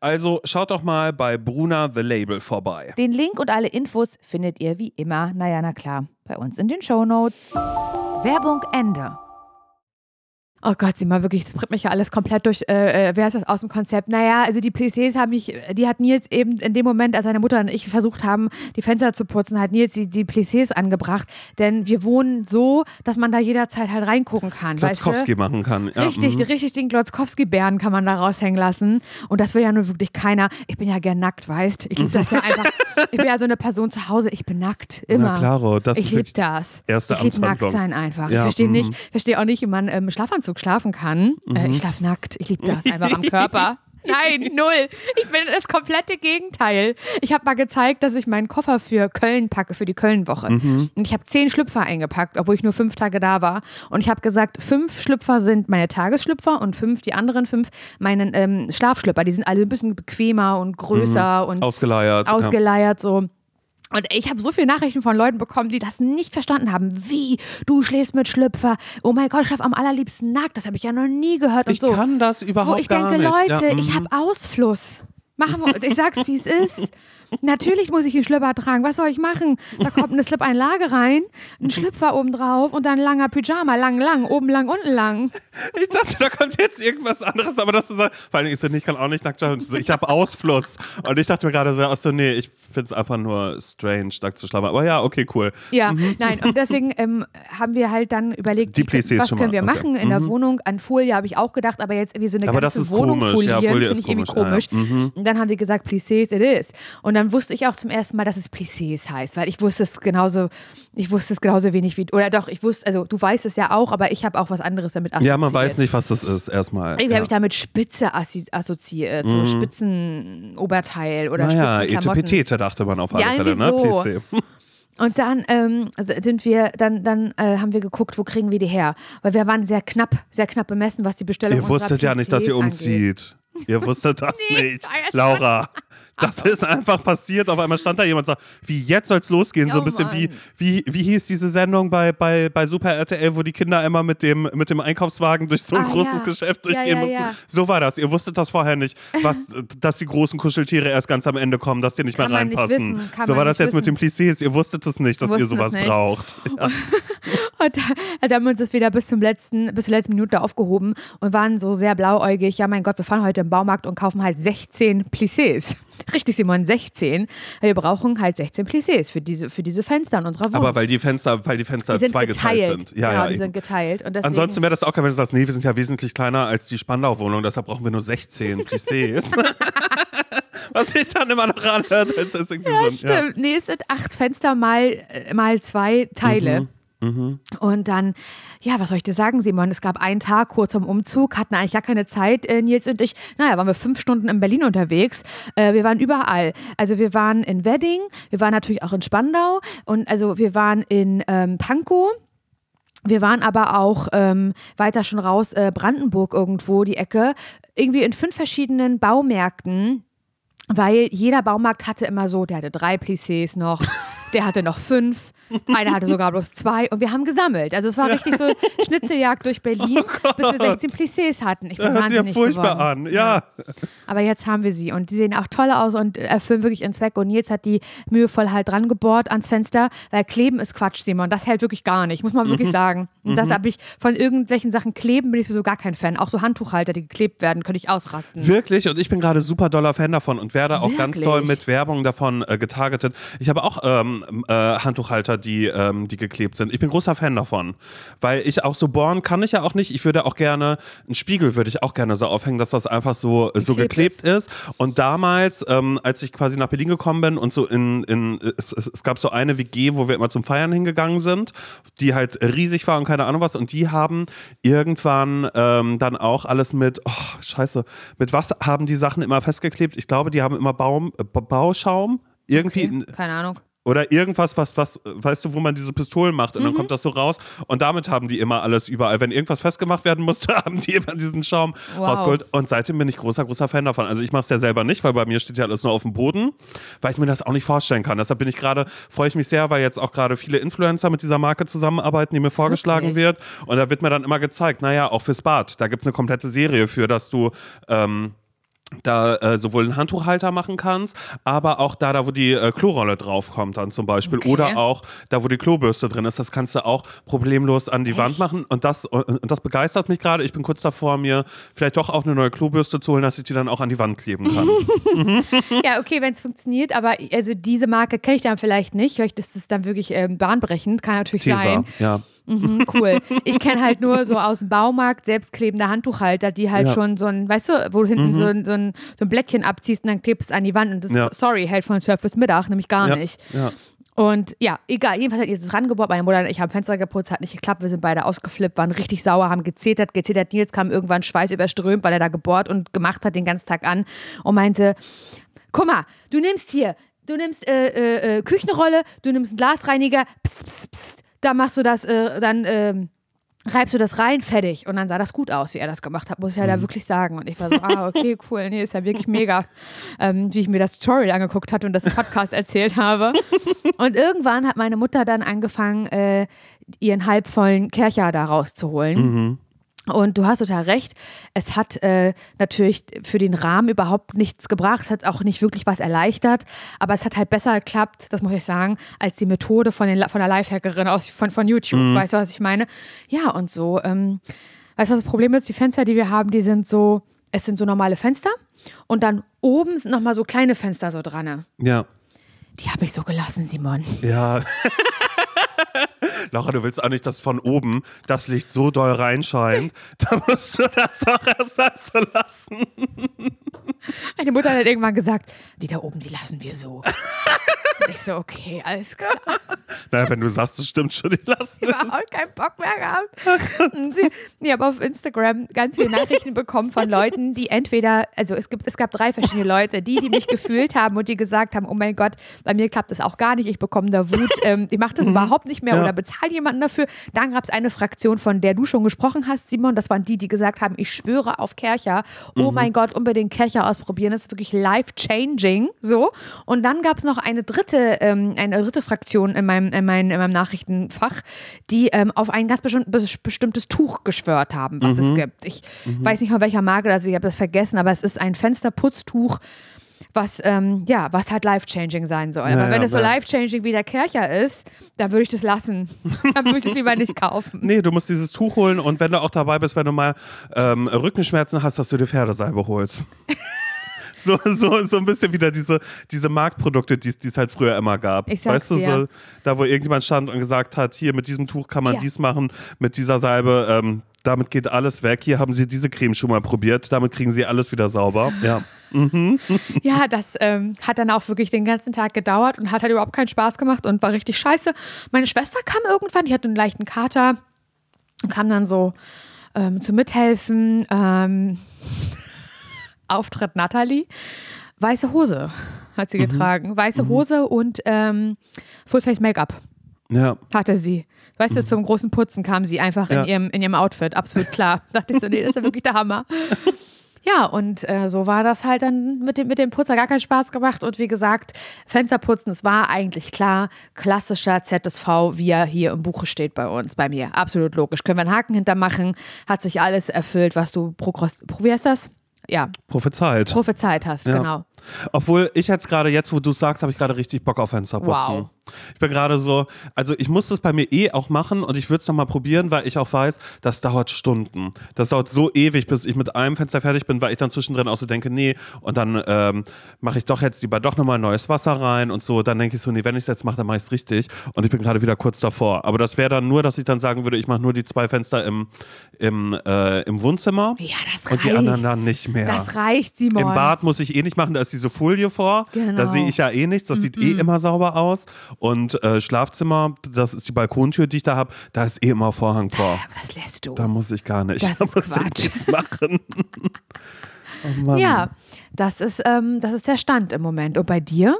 S1: Also schaut doch mal bei Bruna The Label vorbei.
S2: Den Link und alle Infos findet ihr wie immer, naja, na klar, bei uns in den Shownotes. Werbung Ende. Oh Gott, sieh mal wirklich, das bringt mich ja alles komplett durch, äh, äh, wer ist das aus dem Konzept? Naja, also die Plissés haben mich, die hat Nils eben in dem Moment, als seine Mutter und ich versucht haben, die Fenster zu putzen, hat Nils die, die Plissés angebracht. Denn wir wohnen so, dass man da jederzeit halt reingucken kann, weißt
S1: Klotzkowski
S2: du?
S1: machen kann. Ja,
S2: Richtig,
S1: mhm.
S2: richtig den Glotzkowski-Bären kann man da raushängen lassen. Und das will ja nur wirklich keiner. Ich bin ja gern nackt, weißt Ich liebe das ja [laughs] einfach. Ich bin ja so eine Person zu Hause, ich bin nackt. Immer.
S1: Na klaro, das
S2: ich
S1: ist
S2: liebe das.
S1: erste
S2: ich liebe nackt sein einfach.
S1: Ja,
S2: ich verstehe
S1: mhm.
S2: nicht, verstehe auch nicht, wie man im Schlafanzug schlafen kann. Äh,
S1: Mhm.
S2: ich schlafe nackt. Ich liebe das einfach am [laughs] Körper. Nein, null. Ich bin das komplette Gegenteil. Ich habe mal gezeigt, dass ich meinen Koffer für Köln packe, für die Köln-Woche.
S1: Mhm.
S2: Und ich habe zehn Schlüpfer eingepackt, obwohl ich nur fünf Tage da war. Und ich habe gesagt, fünf Schlüpfer sind meine Tagesschlüpfer und fünf, die anderen fünf, meine ähm, Schlafschlüpfer. Die sind alle ein bisschen bequemer und größer und
S1: Ausgeleiert. ja.
S2: ausgeleiert so. Und ich habe so viele Nachrichten von Leuten bekommen, die das nicht verstanden haben. Wie? Du schläfst mit Schlüpfer? Oh mein Gott, ich schlafe am allerliebsten nackt. Das habe ich ja noch nie gehört und
S1: Ich
S2: so.
S1: kann das überhaupt
S2: Wo ich denke,
S1: nicht.
S2: Leute,
S1: ja,
S2: ich
S1: mhm.
S2: habe Ausfluss. Machen wir, ich sag's, wie es ist. [laughs] Natürlich muss ich einen Schlüpper tragen. Was soll ich machen? Da kommt eine Slip-Einlage rein, ein [laughs] Schlüpfer oben drauf und dann ein langer Pyjama. Lang, lang, oben lang, unten lang.
S1: Ich dachte, da kommt jetzt irgendwas anderes, aber das ist so, vor allem ich so, ich kann auch nicht nackt schlafen. Ich habe Ausfluss. Und ich dachte mir gerade so, ach so, nee, ich finde es einfach nur strange, nackt zu schlafen. Aber ja, okay, cool.
S2: Ja, nein, und deswegen ähm, haben wir halt dann überlegt,
S1: Die
S2: wie, was können wir
S1: okay.
S2: machen in der Wohnung. An Folie habe ich auch gedacht, aber jetzt irgendwie so eine
S1: Aber
S2: ganze Wohnung
S1: komisch. Ja,
S2: folieren,
S1: Folie
S2: finde ich irgendwie
S1: komisch.
S2: komisch.
S1: Ja, ja. Mhm.
S2: Und dann haben wir gesagt, Plissés it is. Und dann dann wusste ich auch zum ersten Mal, dass es Plissés heißt, weil ich wusste es genauso, ich wusste es genauso wenig wie, oder doch, ich wusste, also du weißt es ja auch, aber ich habe auch was anderes damit assoziiert.
S1: Ja, man weiß nicht, was das ist, erstmal.
S2: Irgendwie
S1: ja.
S2: habe ich damit Spitze assoziiert, so Spitzenoberteil oder
S1: naja. Etepetete dachte man auf alle
S2: Ja,
S1: Fälle, ne?
S2: so.
S1: Plissé. [laughs]
S2: Und dann ähm, sind wir, dann, dann äh, haben wir geguckt, wo kriegen wir die her? Weil wir waren sehr knapp, sehr knapp bemessen, was die Bestellung
S1: Ihr wusstet ja nicht, dass ihr
S2: Plissés angeht.
S1: umzieht. Ihr wusstet das [laughs]
S2: Nee,
S1: nicht,
S2: ja
S1: Laura. Das ist einfach passiert. Auf einmal stand da jemand und sagt, wie jetzt soll's losgehen? so ein bisschen wie,
S2: Mann.
S1: wie, wie hieß diese Sendung bei, bei, bei Super RTL, wo die Kinder immer mit dem, mit dem Einkaufswagen durch so ein
S2: Ah,
S1: großes
S2: ja.
S1: Geschäft durchgehen
S2: ja,
S1: mussten.
S2: ja.
S1: So war das. Ihr wusstet das vorher nicht, was, [laughs] dass die großen Kuscheltiere erst ganz am Ende kommen, dass die nicht
S2: Kann
S1: mehr
S2: nicht
S1: reinpassen.
S2: wissen, kann
S1: so war das
S2: nicht
S1: jetzt mit den Plissés. Ihr wusstet es nicht, dass ihr
S2: es
S1: sowas
S2: nicht.
S1: braucht. [laughs]
S2: Und da, da haben wir uns das wieder bis zum letzten, bis zur letzten Minute aufgehoben und waren so sehr blauäugig. Ja, mein Gott, wir fahren heute im Baumarkt und kaufen halt 16 Plissés. Richtig, Simon, 16. Wir brauchen halt 16 Plissés für diese, für diese Fenster in unserer Wohnung.
S1: Aber weil die Fenster, weil die Fenster
S2: die sind
S1: zweigeteilt
S2: geteilt.
S1: sind. Ja,
S2: genau,
S1: ja,
S2: die
S1: eben.
S2: sind geteilt.
S1: Ansonsten wäre das auch geil, wenn du sagst, nee, wir sind ja wesentlich kleiner als die Spandau-Wohnung, deshalb brauchen wir nur 16 [laughs] Plissés. [laughs] Was sich dann immer noch anhört, als ist irgendwie
S2: ja,
S1: so. ein-
S2: stimmt. Nee, es sind acht Fenster mal, äh, mal zwei Teile.
S1: Mhm,
S2: Und dann, ja, was soll ich dir sagen, Simon? Es gab einen Tag kurz vorm Umzug, hatten eigentlich gar keine Zeit, äh, Nils und ich. Naja, waren wir fünf Stunden in Berlin unterwegs. Äh, wir waren überall. Also wir waren in Wedding, wir waren natürlich auch in Spandau und also wir waren in ähm, Pankow. Wir waren aber auch ähm, weiter schon raus, äh, Brandenburg irgendwo, die Ecke, irgendwie in fünf verschiedenen Baumärkten, weil jeder Baumarkt hatte immer so, der hatte drei Plissés noch, [laughs] der hatte noch fünf, einer hatte sogar bloß zwei und wir haben gesammelt. Also es war richtig so Schnitzeljagd durch Berlin, bis wir 16 Plissés hatten. Ich bin
S1: Das hört sich ja furchtbar
S2: geworden.
S1: an. Ja.
S2: Aber jetzt haben wir sie und die sehen auch toll aus und erfüllen wirklich ihren Zweck. Und Nils hat die mühevoll halt dran gebohrt ans Fenster, weil Kleben ist Quatsch, Simon. Das hält wirklich gar nicht, muss man wirklich
S1: Mhm.
S2: sagen. Und das habe ich von irgendwelchen Sachen kleben, bin ich sowieso gar kein Fan. Auch so Handtuchhalter, die geklebt werden, könnte ich ausrasten.
S1: Wirklich, und ich bin gerade super doller Fan davon und werde auch ganz
S2: Wirklich?
S1: doll mit Werbung davon äh, getargetet. Ich habe auch ähm, äh, Handtuchhalter, die, ähm, die geklebt sind. Ich bin großer Fan davon, weil ich auch so bohren kann ich ja auch nicht. Ich würde auch gerne, einen Spiegel würde ich auch gerne so aufhängen, dass das einfach so, so
S2: Geklebt
S1: geklebt ist. Und damals, ähm, als ich quasi nach Berlin gekommen bin und so in, in es, es, es gab so eine WG, wo wir immer zum Feiern hingegangen sind, die halt riesig war und keine Ahnung was. Und die haben irgendwann ähm, dann auch alles mit, oh, scheiße, mit was haben die Sachen immer festgeklebt? Ich glaube, die haben immer Baum, äh, Bauschaum. Irgendwie,
S2: Okay, keine Ahnung.
S1: oder irgendwas, was, was, weißt du, wo man diese Pistolen macht und dann kommt das so raus und damit haben die immer alles überall. Wenn irgendwas festgemacht werden musste, [laughs] haben die immer diesen Schaum
S2: Wow.
S1: rausgeholt und seitdem bin ich großer, großer Fan davon. Also ich mache es ja selber nicht, weil bei mir steht ja alles nur auf dem Boden, weil ich mir das auch nicht vorstellen kann. Deshalb bin ich gerade, freue ich mich sehr, weil jetzt auch gerade viele Influencer mit dieser Marke zusammenarbeiten, die mir vorgeschlagen
S2: Wirklich?
S1: wird und da wird mir dann immer gezeigt, naja, auch fürs Bad, da gibt es eine komplette Serie für, dass du ähm, da äh, sowohl einen Handtuchhalter machen kannst, aber auch da, da wo die äh, Klorolle draufkommt dann zum Beispiel
S2: Okay.
S1: oder auch da, wo die Klobürste drin ist, das kannst du auch problemlos an die Wand
S2: Echt?
S1: machen und das, und, und das begeistert mich gerade. Ich bin kurz davor, mir vielleicht doch auch eine neue Klobürste zu holen, dass ich die dann auch an die Wand kleben kann. [laughs]
S2: Ja, okay, wenn es funktioniert, aber also diese Marke kenne ich dann vielleicht nicht. Vielleicht ist es dann wirklich ähm, bahnbrechend, kann natürlich
S1: Tesa,
S2: sein.
S1: ja.
S2: Mhm, cool. Ich kenne halt nur so aus dem Baumarkt selbstklebende Handtuchhalter, die halt
S1: Ja. Mhm.
S2: schon so ein, weißt du, wo du hinten so, ein, so, ein, so ein Blättchen abziehst und dann klebst an die Wand und das,
S1: Ja.
S2: sorry, hält von Surf bis Mittag, nämlich gar
S1: ja,
S2: nicht.
S1: Ja.
S2: Und ja, egal, jedenfalls hat ihr das rangebohrt, meine Mutter und ich haben Fenster geputzt, hat nicht geklappt, wir sind beide ausgeflippt, waren richtig sauer, haben gezetert, gezetert. Nils kam irgendwann Schweiß überströmt, weil er da gebohrt und gemacht hat den ganzen Tag an und meinte, guck mal, du nimmst hier, du nimmst äh, äh, äh, Küchenrolle, du nimmst einen Glasreiniger, pst, pst, pst, da machst du das, äh, dann ähm, reibst du das rein, fertig. Und dann sah das gut aus, wie er das gemacht hat, muss ich ja da wirklich sagen. Und ich war so, ah, okay, [laughs] cool, nee, ist ja wirklich mega, ähm, wie ich mir das Tutorial angeguckt hatte und das Podcast erzählt habe. Und irgendwann hat meine Mutter dann angefangen, äh, ihren halbvollen Kercher da rauszuholen. Und du hast total recht. Es hat äh, natürlich für den Rahmen überhaupt nichts gebracht. Es hat auch nicht wirklich was erleichtert. Aber es hat halt besser geklappt, das muss ich sagen, als die Methode von, den, von der Lifehackerin aus, von, von YouTube. Weißt du, was ich meine? Ja, und so. Ähm, weißt du, was das Problem ist? Die Fenster, die wir haben, die sind so, es sind so normale Fenster. Und dann oben sind nochmal so kleine Fenster so dran.
S1: Ja.
S2: Die habe ich so gelassen, Simon.
S1: Ja. [laughs] Laura, du willst auch nicht, dass von oben das Licht so doll reinscheint. Da musst du das auch erst mal so lassen.
S2: Meine Mutter hat irgendwann gesagt, die da oben, die lassen wir so. Und ich so, okay, alles klar.
S1: Na, wenn du sagst, es stimmt schon, die lassen
S2: Ich habe auch keinen Bock mehr gehabt. Und sie, ich habe auf Instagram ganz viele Nachrichten bekommen von Leuten, die entweder, also es gibt, es gab drei verschiedene Leute, die, die mich gefühlt haben und die gesagt haben, oh mein Gott, bei mir klappt das auch gar nicht, ich bekomme da Wut, ähm, ich mache das überhaupt nicht mehr
S1: Ja.
S2: oder bezahle jemanden dafür. Dann gab es eine Fraktion, von der du schon gesprochen hast, Simon, das waren die, die gesagt haben, ich schwöre auf Kercher, oh mein Gott, unbedingt Kercher ausprobieren, das ist wirklich life-changing, so. Und dann gab es noch eine dritte, ähm, eine dritte Fraktion in meinem, in meinem, in meinem Nachrichtenfach, die ähm, auf ein ganz bestimm bes- bestimmtes Tuch geschwört haben, was es gibt. Ich weiß nicht von welcher Marke, also ich habe das vergessen, aber es ist ein Fensterputztuch, was, ähm, ja, was halt life-changing sein soll.
S1: Ja,
S2: aber wenn
S1: ja,
S2: es so
S1: ja.
S2: life-changing wie der Kercher ist, dann würde ich das lassen. [laughs] dann würde ich das lieber nicht kaufen.
S1: Nee, du musst dieses Tuch holen und wenn du auch dabei bist, wenn du mal ähm, Rückenschmerzen hast, dass du dir Pferdesalbe holst. [laughs] So, so, so ein bisschen wieder diese, diese Marktprodukte, die es halt früher immer gab.
S2: Ich
S1: weißt du, so, da wo irgendjemand stand und gesagt hat, hier mit diesem Tuch kann man
S2: Ja.
S1: dies machen, mit dieser Salbe, ähm, damit geht alles weg. Hier haben sie diese Creme schon mal probiert, damit kriegen sie alles wieder sauber. Ja. [laughs]
S2: Ja, das ähm, hat dann auch wirklich den ganzen Tag gedauert und hat halt überhaupt keinen Spaß gemacht und war richtig scheiße. Meine Schwester kam irgendwann, die hatte einen leichten Kater und kam dann so ähm, zu mithelfen. Ähm, [laughs] Auftritt Natalie. Weiße Hose hat sie getragen. Weiße Hose und ähm, Fullface Make-up
S1: Ja.
S2: hatte sie. Weißt du, zum großen Putzen kam sie einfach
S1: Ja.
S2: in, ihrem, in ihrem Outfit. Absolut klar. [laughs] dachte ich so, nee, das ist ja wirklich der Hammer. Ja, und äh, so war das halt dann mit dem, mit dem Putzer gar keinen Spaß gemacht. Und wie gesagt, Fensterputzen, es war eigentlich klar, klassischer ZSV, wie er hier im Buche steht bei uns, bei mir. Absolut logisch. Können wir einen Haken hintermachen, hat sich alles erfüllt, was du progress pro- wie heißt das? Ja,
S1: Prophezeit.
S2: prophezeit hast,
S1: Ja.
S2: genau.
S1: Obwohl ich jetzt gerade, jetzt wo du sagst, habe ich gerade richtig Bock auf Fensterputzen.
S2: Wow.
S1: Ich bin gerade so, also ich muss das bei mir eh auch machen und ich würde es nochmal probieren, weil ich auch weiß, das dauert Stunden. Das dauert so ewig, bis ich mit einem Fenster fertig bin, weil ich dann zwischendrin auch so denke, nee, und dann ähm, mache ich doch jetzt lieber doch nochmal neues Wasser rein und so. Dann denke ich so, nee, wenn ich es jetzt mache, dann mache ich es richtig. Und ich bin gerade wieder kurz davor. Aber das wäre dann nur, dass ich dann sagen würde, ich mache nur die zwei Fenster im, im, äh, im Wohnzimmer
S2: Ja, das
S1: und die
S2: reicht.
S1: anderen dann nicht mehr.
S2: Das reicht, Simon.
S1: Im Bad muss ich eh nicht machen, da ist diese Folie vor.
S2: Genau.
S1: Da sehe ich ja eh nichts, das sieht eh immer sauber aus. Und äh, Schlafzimmer, das ist die Balkontür, die ich da habe, da ist eh immer Vorhang vor. [laughs]
S2: Das lässt du.
S1: Da muss ich gar nicht.
S2: Das [laughs]
S1: da
S2: ist
S1: muss ich
S2: Quatsch.
S1: nichts machen. [laughs] oh Mann.
S2: Ja, das ist, ähm, das ist der Stand im Moment. Und bei dir?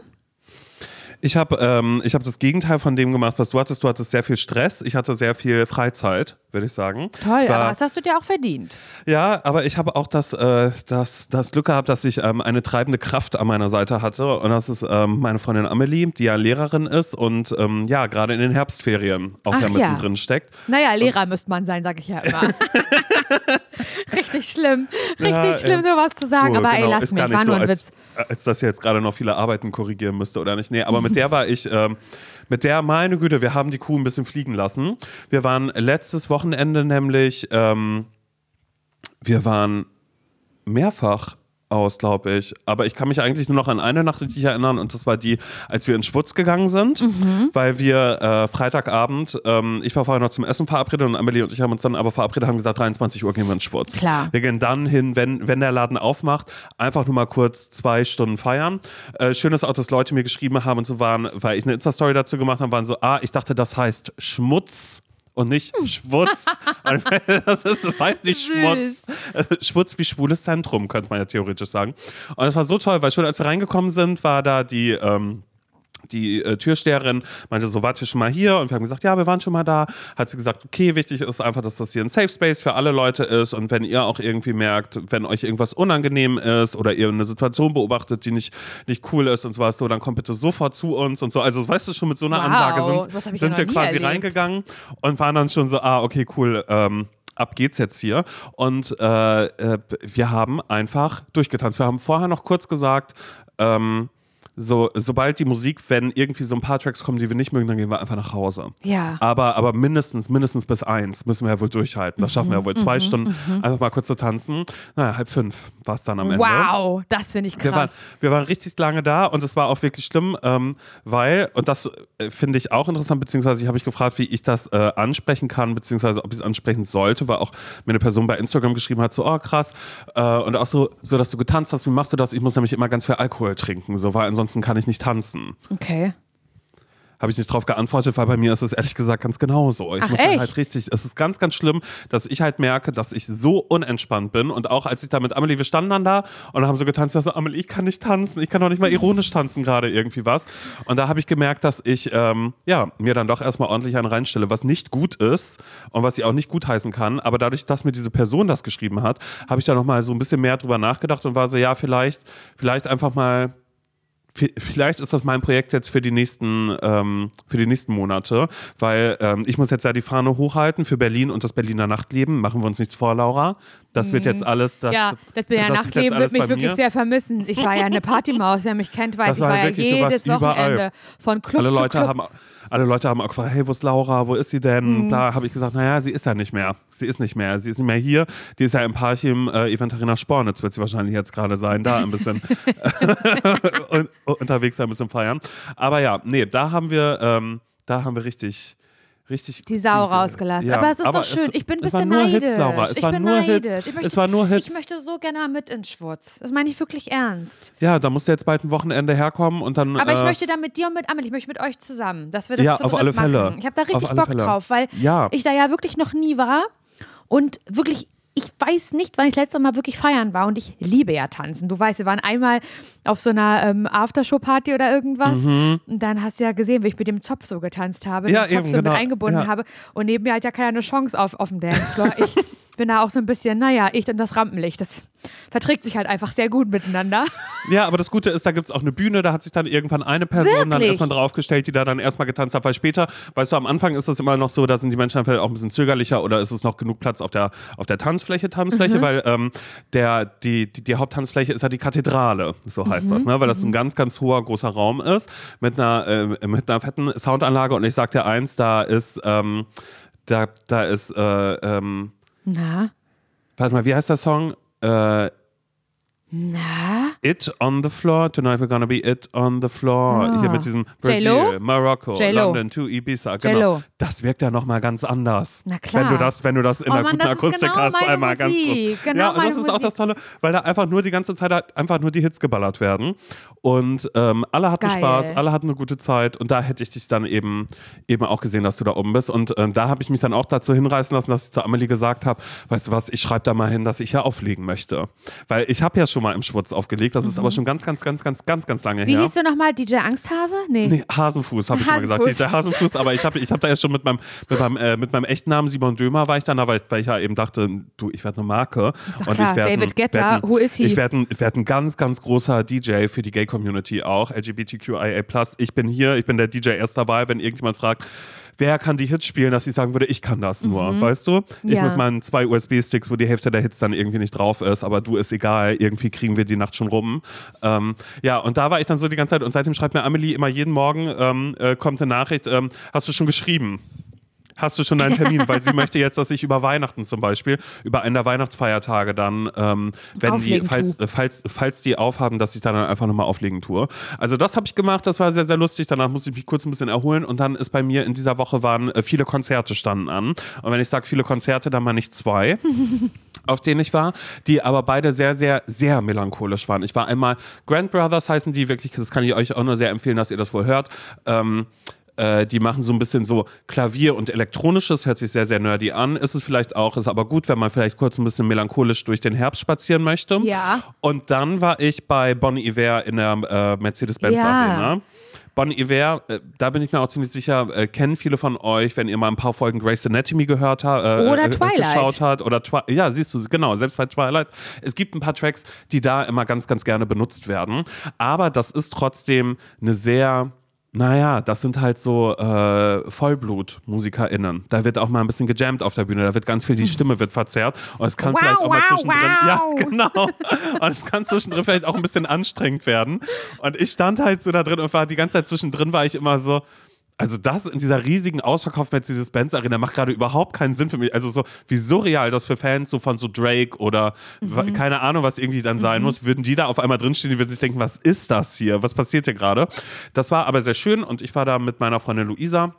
S1: Ich habe ähm, ich hab das Gegenteil von dem gemacht, was du hattest. Du hattest sehr viel Stress. Ich hatte sehr viel Freizeit, würde ich sagen.
S2: Toll,
S1: war-
S2: aber das hast du dir auch verdient.
S1: Ja, aber ich habe auch das, äh, das, das Glück gehabt, dass ich ähm, eine treibende Kraft an meiner Seite hatte. Und das ist ähm, meine Freundin Amelie, die ja Lehrerin ist und ähm, ja, gerade in den Herbstferien auch
S2: Ach
S1: ja
S2: ja.
S1: mittendrin steckt.
S2: Naja, Lehrer müsste man sein, sage ich ja immer. [laughs] Richtig schlimm. Richtig
S1: Ja,
S2: schlimm, sowas zu sagen.
S1: Oh,
S2: aber ey,
S1: genau,
S2: lass
S1: ist
S2: mich, war
S1: so,
S2: nur ein
S1: als,
S2: Witz.
S1: Als dass ihr jetzt gerade noch viele Arbeiten korrigieren müsste oder nicht. Nee, aber mit der war ich, ähm, mit der, meine Güte, wir haben die Kuh ein bisschen fliegen lassen. Wir waren letztes Wochenende nämlich, ähm, wir waren mehrfach aus, glaube ich. Aber ich kann mich eigentlich nur noch an eine Nacht richtig erinnern und das war die, als wir in Schwutz gegangen sind,
S2: Mhm.
S1: weil wir äh, Freitagabend, ähm, ich war vorher noch zum Essen verabredet und Amelie und ich haben uns dann aber verabredet, haben gesagt, 23 Uhr gehen wir in Schwutz.
S2: Klar.
S1: Wir gehen dann hin, wenn, wenn der Laden aufmacht, einfach nur mal kurz zwei Stunden feiern. Äh, schön ist auch, dass Leute mir geschrieben haben und so waren, weil ich eine Insta-Story dazu gemacht habe, waren so, ah, ich dachte, das heißt Schmutz. Und nicht Schwutz. Und [laughs] das, ist, das heißt nicht. Schmutz. Äh, Schwutz wie schwules Zentrum, könnte man ja theoretisch sagen. Und es war so toll, weil schon als wir reingekommen sind, war da die. Ähm, die äh, Türsteherin meinte so, wart ihr schon mal hier? Und wir haben gesagt, ja, wir waren schon mal da. Hat sie gesagt, okay, wichtig ist einfach, dass das hier ein Safe Space für alle Leute ist. Und wenn ihr auch irgendwie merkt, wenn euch irgendwas unangenehm ist oder ihr eine Situation beobachtet, die nicht, nicht cool ist und sowas, so, dann kommt bitte sofort zu uns und so. Also, weißt du, schon mit so einer
S2: Wow,
S1: Ansage sind,
S2: ja
S1: sind
S2: noch
S1: wir quasi
S2: erlebt.
S1: reingegangen und waren dann schon so, ah, okay, cool, ähm, ab geht's jetzt hier. Und äh, äh, wir haben einfach durchgetanzt. Wir haben vorher noch kurz gesagt, ähm, so, sobald die Musik, wenn irgendwie so ein paar Tracks kommen, die wir nicht mögen, dann gehen wir einfach nach Hause.
S2: Ja.
S1: Aber, aber mindestens, mindestens bis eins müssen wir ja wohl durchhalten. Das schaffen wir ja wohl. Zwei Stunden einfach mal kurz zu tanzen. Naja, halb fünf war es dann am Ende.
S2: Wow, das finde ich
S1: Wir waren,
S2: krass.
S1: wir waren richtig lange da und es war auch wirklich schlimm, ähm, weil, und das äh, finde ich auch interessant, beziehungsweise ich habe mich gefragt, wie ich das äh, ansprechen kann, beziehungsweise ob ich es ansprechen sollte, weil auch mir eine Person bei Instagram geschrieben hat, so, oh krass, äh, und auch so, so, dass du getanzt hast, wie machst du das? Ich muss nämlich immer ganz viel Alkohol trinken, so, weil ansonsten kann ich nicht tanzen.
S2: Okay.
S1: Habe ich nicht drauf geantwortet, weil bei mir ist es ehrlich gesagt ganz genauso. Ich
S2: Ach,
S1: muss
S2: echt?
S1: halt richtig, es ist ganz, ganz schlimm, dass ich halt merke, dass ich so unentspannt bin. Und auch als ich da mit Amelie, wir standen dann da und haben so getanzt, ich war so, Amelie, ich kann nicht tanzen, ich kann doch nicht mal ironisch tanzen gerade irgendwie was. Und da habe ich gemerkt, dass ich ähm, ja, mir dann doch erstmal ordentlich einen reinstelle, was nicht gut ist und was ich auch nicht gutheißen kann. Aber dadurch, dass mir diese Person das geschrieben hat, habe ich da nochmal so ein bisschen mehr drüber nachgedacht und war so, ja, vielleicht, vielleicht einfach mal Vielleicht ist das mein Projekt jetzt für die nächsten, ähm, für die nächsten Monate, weil ähm, ich muss jetzt ja die Fahne hochhalten für Berlin und das Berliner Nachtleben. Machen wir uns nichts vor, Laura. Das wird jetzt alles. Das,
S2: Mhm. ja, das
S1: ist jetzt
S2: Nachtleben wird mich wirklich
S1: mir.
S2: sehr vermissen. Ich war ja eine [laughs] Partymaus, wer mich kennt, weiß,
S1: Das
S2: ich
S1: war
S2: ja
S1: wirklich,
S2: jedes
S1: überall.
S2: Wochenende von Club
S1: alle
S2: zu
S1: Leute
S2: Club.
S1: haben alle Leute haben auch gefragt, hey, wo ist Laura, wo ist sie
S2: Mhm.
S1: denn? Da habe ich gesagt, naja, sie ist ja nicht mehr. Sie ist nicht mehr. Sie ist nicht mehr hier. Die ist ja im Parchim äh, Event Arena Spornitz, wird sie wahrscheinlich jetzt gerade sein, da ein bisschen [laughs] [laughs] un unterwegs ein bisschen feiern. Aber ja, nee, da haben wir, ähm, da haben wir richtig, richtig.
S2: die Sau
S1: gute-
S2: rausgelassen.
S1: Ja,
S2: aber es ist
S1: aber
S2: doch schön. ich bin ein
S1: es
S2: bisschen neidisch.
S1: Hits, Laura. Es
S2: ich
S1: war
S2: bin
S1: nur
S2: neidisch.
S1: Hits.
S2: Ich möchte,
S1: Es war nur Hits.
S2: Ich möchte so gerne mal mit ins Schwurz. Das meine ich wirklich ernst.
S1: Ja, da musst du jetzt bald ein Wochenende herkommen und dann.
S2: Aber ich
S1: äh,
S2: möchte da mit dir und mit Amelie, ich möchte mit euch zusammen, dass wir das
S1: Ja,
S2: zu
S1: auf alle Fälle.
S2: machen. Ich habe da richtig Bock
S1: Fälle.
S2: drauf, weil
S1: Ja.
S2: ich da ja wirklich noch nie war und wirklich ich weiß nicht, wann ich letztes Mal wirklich feiern war und ich liebe ja tanzen. Du weißt, wir waren einmal auf so einer ähm, Aftershow-Party oder irgendwas und dann hast du ja gesehen, wie ich mit dem Zopf so getanzt habe,
S1: Mhm. Ja,
S2: den Zopf
S1: eben,
S2: so
S1: genau.
S2: mit eingebunden
S1: Ja.
S2: habe und neben mir hat ja keiner eine Chance auf, auf dem Dancefloor. Ich [laughs] bin da auch so ein bisschen, naja, ich und das Rampenlicht, das verträgt sich halt einfach sehr gut miteinander.
S1: Ja, aber das Gute ist, da gibt es auch eine Bühne, da hat sich dann irgendwann eine Person dann
S2: Wirklich?
S1: erstmal draufgestellt, die da dann erstmal getanzt hat, weil später, weißt du, am Anfang ist es immer noch so, da sind die Menschen dann vielleicht auch ein bisschen zögerlicher oder ist es noch genug Platz auf der, auf der Tanzfläche, Tanzfläche, weil ähm, der, die, die, die Haupttanzfläche ist ja die Kathedrale, so heißt das, ne? weil das ein ganz, ganz hoher, großer Raum ist mit einer, äh, mit einer fetten Soundanlage und ich sag dir eins, da ist, ähm, da, da ist, äh, ähm,
S2: Na,
S1: warte mal, wie heißt der Song? Äh,
S2: na,
S1: It on the floor, tonight we're gonna be it on the floor.
S2: Ah.
S1: Hier mit diesem Morocco,
S2: J.Lo.
S1: London to Ibiza. Genau. Das wirkt ja nochmal ganz anders.
S2: Na klar.
S1: Wenn du das, wenn du das in
S2: Oh
S1: der
S2: Mann,
S1: guten Akustik
S2: genau
S1: hast, einmal ganz
S2: Musik.
S1: kurz.
S2: Genau
S1: ja, und das ist auch das
S2: Musik.
S1: Tolle, weil da einfach nur die ganze Zeit halt einfach nur die Hits geballert werden. Und ähm, alle hatten
S2: Geil.
S1: Spaß, alle hatten eine gute Zeit und da hätte ich dich dann eben, eben auch gesehen, dass du da oben bist. Und ähm, da habe ich mich dann auch dazu hinreißen lassen, dass ich zu Amelie gesagt habe, weißt du was, ich schreibe da mal hin, dass ich hier auflegen möchte. Weil ich habe ja schon mal im Schwutz aufgelegt, das ist aber schon ganz, ganz, ganz, ganz, ganz, ganz lange
S2: Mhm. Wie
S1: her.
S2: hieß du nochmal? DJ Angsthase? Nee.
S1: Nee, Hasenfuß, habe ich immer gesagt.
S2: Hasenfuß.
S1: Dieser Hasenfuß, aber ich habe ich hab da ja schon mit meinem, mit, meinem, äh, mit meinem echten Namen Simon Dömer war ich dann, da, weil, weil ich ja eben dachte, du, ich werde eine Marke.
S2: Ist doch
S1: und
S2: klar,
S1: ich werd
S2: David Guetta,
S1: ein-
S2: who is he?
S1: Ich werde ein, werd ein ganz, ganz großer DJ für die Gay-Community auch, LGBTQIA+. Ich bin hier, ich bin der DJ erst dabei, wenn irgendjemand fragt, wer kann die Hits spielen, dass ich sagen würde, ich kann das nur, weißt du? Ich
S2: Mhm. Ja.
S1: mit meinen zwei USB-Sticks, wo die Hälfte der Hits dann irgendwie nicht drauf ist, aber du ist egal, irgendwie kriegen wir die Nacht schon rum. Ähm, ja, und da war ich dann so die ganze Zeit und seitdem schreibt mir Amelie immer jeden Morgen, ähm, äh, kommt eine Nachricht, ähm, hast du schon geschrieben? Hast du schon einen [laughs] Termin? Weil sie möchte jetzt, dass ich über Weihnachten zum Beispiel, über einen der Weihnachtsfeiertage dann, ähm, wenn die,
S2: Auflegen
S1: falls,
S2: tue.
S1: äh, falls, falls die aufhaben, dass ich dann einfach nochmal auflegen tue. Also das habe ich gemacht, das war sehr, sehr lustig. Danach musste ich mich kurz ein bisschen erholen und dann ist bei mir in dieser Woche waren äh, viele Konzerte standen an. Und wenn ich sage viele Konzerte, dann meine ich zwei. [laughs] auf denen ich war, die aber beide sehr, sehr, sehr melancholisch waren. Ich war einmal Grand Brothers heißen die wirklich, das kann ich euch auch nur sehr empfehlen, dass ihr das wohl hört. Ähm, äh, die machen so ein bisschen so Klavier und elektronisches, hört sich sehr, sehr nerdy an. Ist es vielleicht auch, ist aber gut, wenn man vielleicht kurz ein bisschen melancholisch durch den Herbst spazieren möchte.
S2: Ja.
S1: Und dann war ich bei Bonnie Iver in der äh, Mercedes-Benz
S2: Ja.
S1: Arena. Bonnie Iver, äh, da bin ich mir auch ziemlich sicher, äh, kennen viele von euch, wenn ihr mal ein paar Folgen Grey's Anatomy gehört habt. Äh,
S2: Oder
S1: äh,
S2: Twilight.
S1: Geschaut hat. Oder Twi ja, siehst du, genau, selbst bei Twilight. Es gibt ein paar Tracks, die da immer ganz, ganz gerne benutzt werden. Aber das ist trotzdem eine sehr Naja, das sind halt so äh, Vollblut-MusikerInnen. Da wird auch mal ein bisschen gejammt auf der Bühne. Da wird ganz viel, die Stimme wird verzerrt. Und es kann
S2: Wow,
S1: vielleicht auch mal
S2: wow,
S1: zwischendrin.
S2: wow.
S1: Ja, genau. Und es kann zwischendrin vielleicht auch ein bisschen anstrengend werden. Und ich stand halt so da drin und war die ganze Zeit zwischendrin, war ich immer so. Also das in dieser riesigen ausverkauften Mercedes-Benz Arena macht gerade überhaupt keinen Sinn für mich. Also so wie surreal das für Fans so von so Drake oder wa- keine Ahnung, was irgendwie dann sein muss, würden die da auf einmal drinstehen, die würden sich denken, was ist das hier? Was passiert hier gerade? Das war aber sehr schön und ich war da mit meiner Freundin Luisa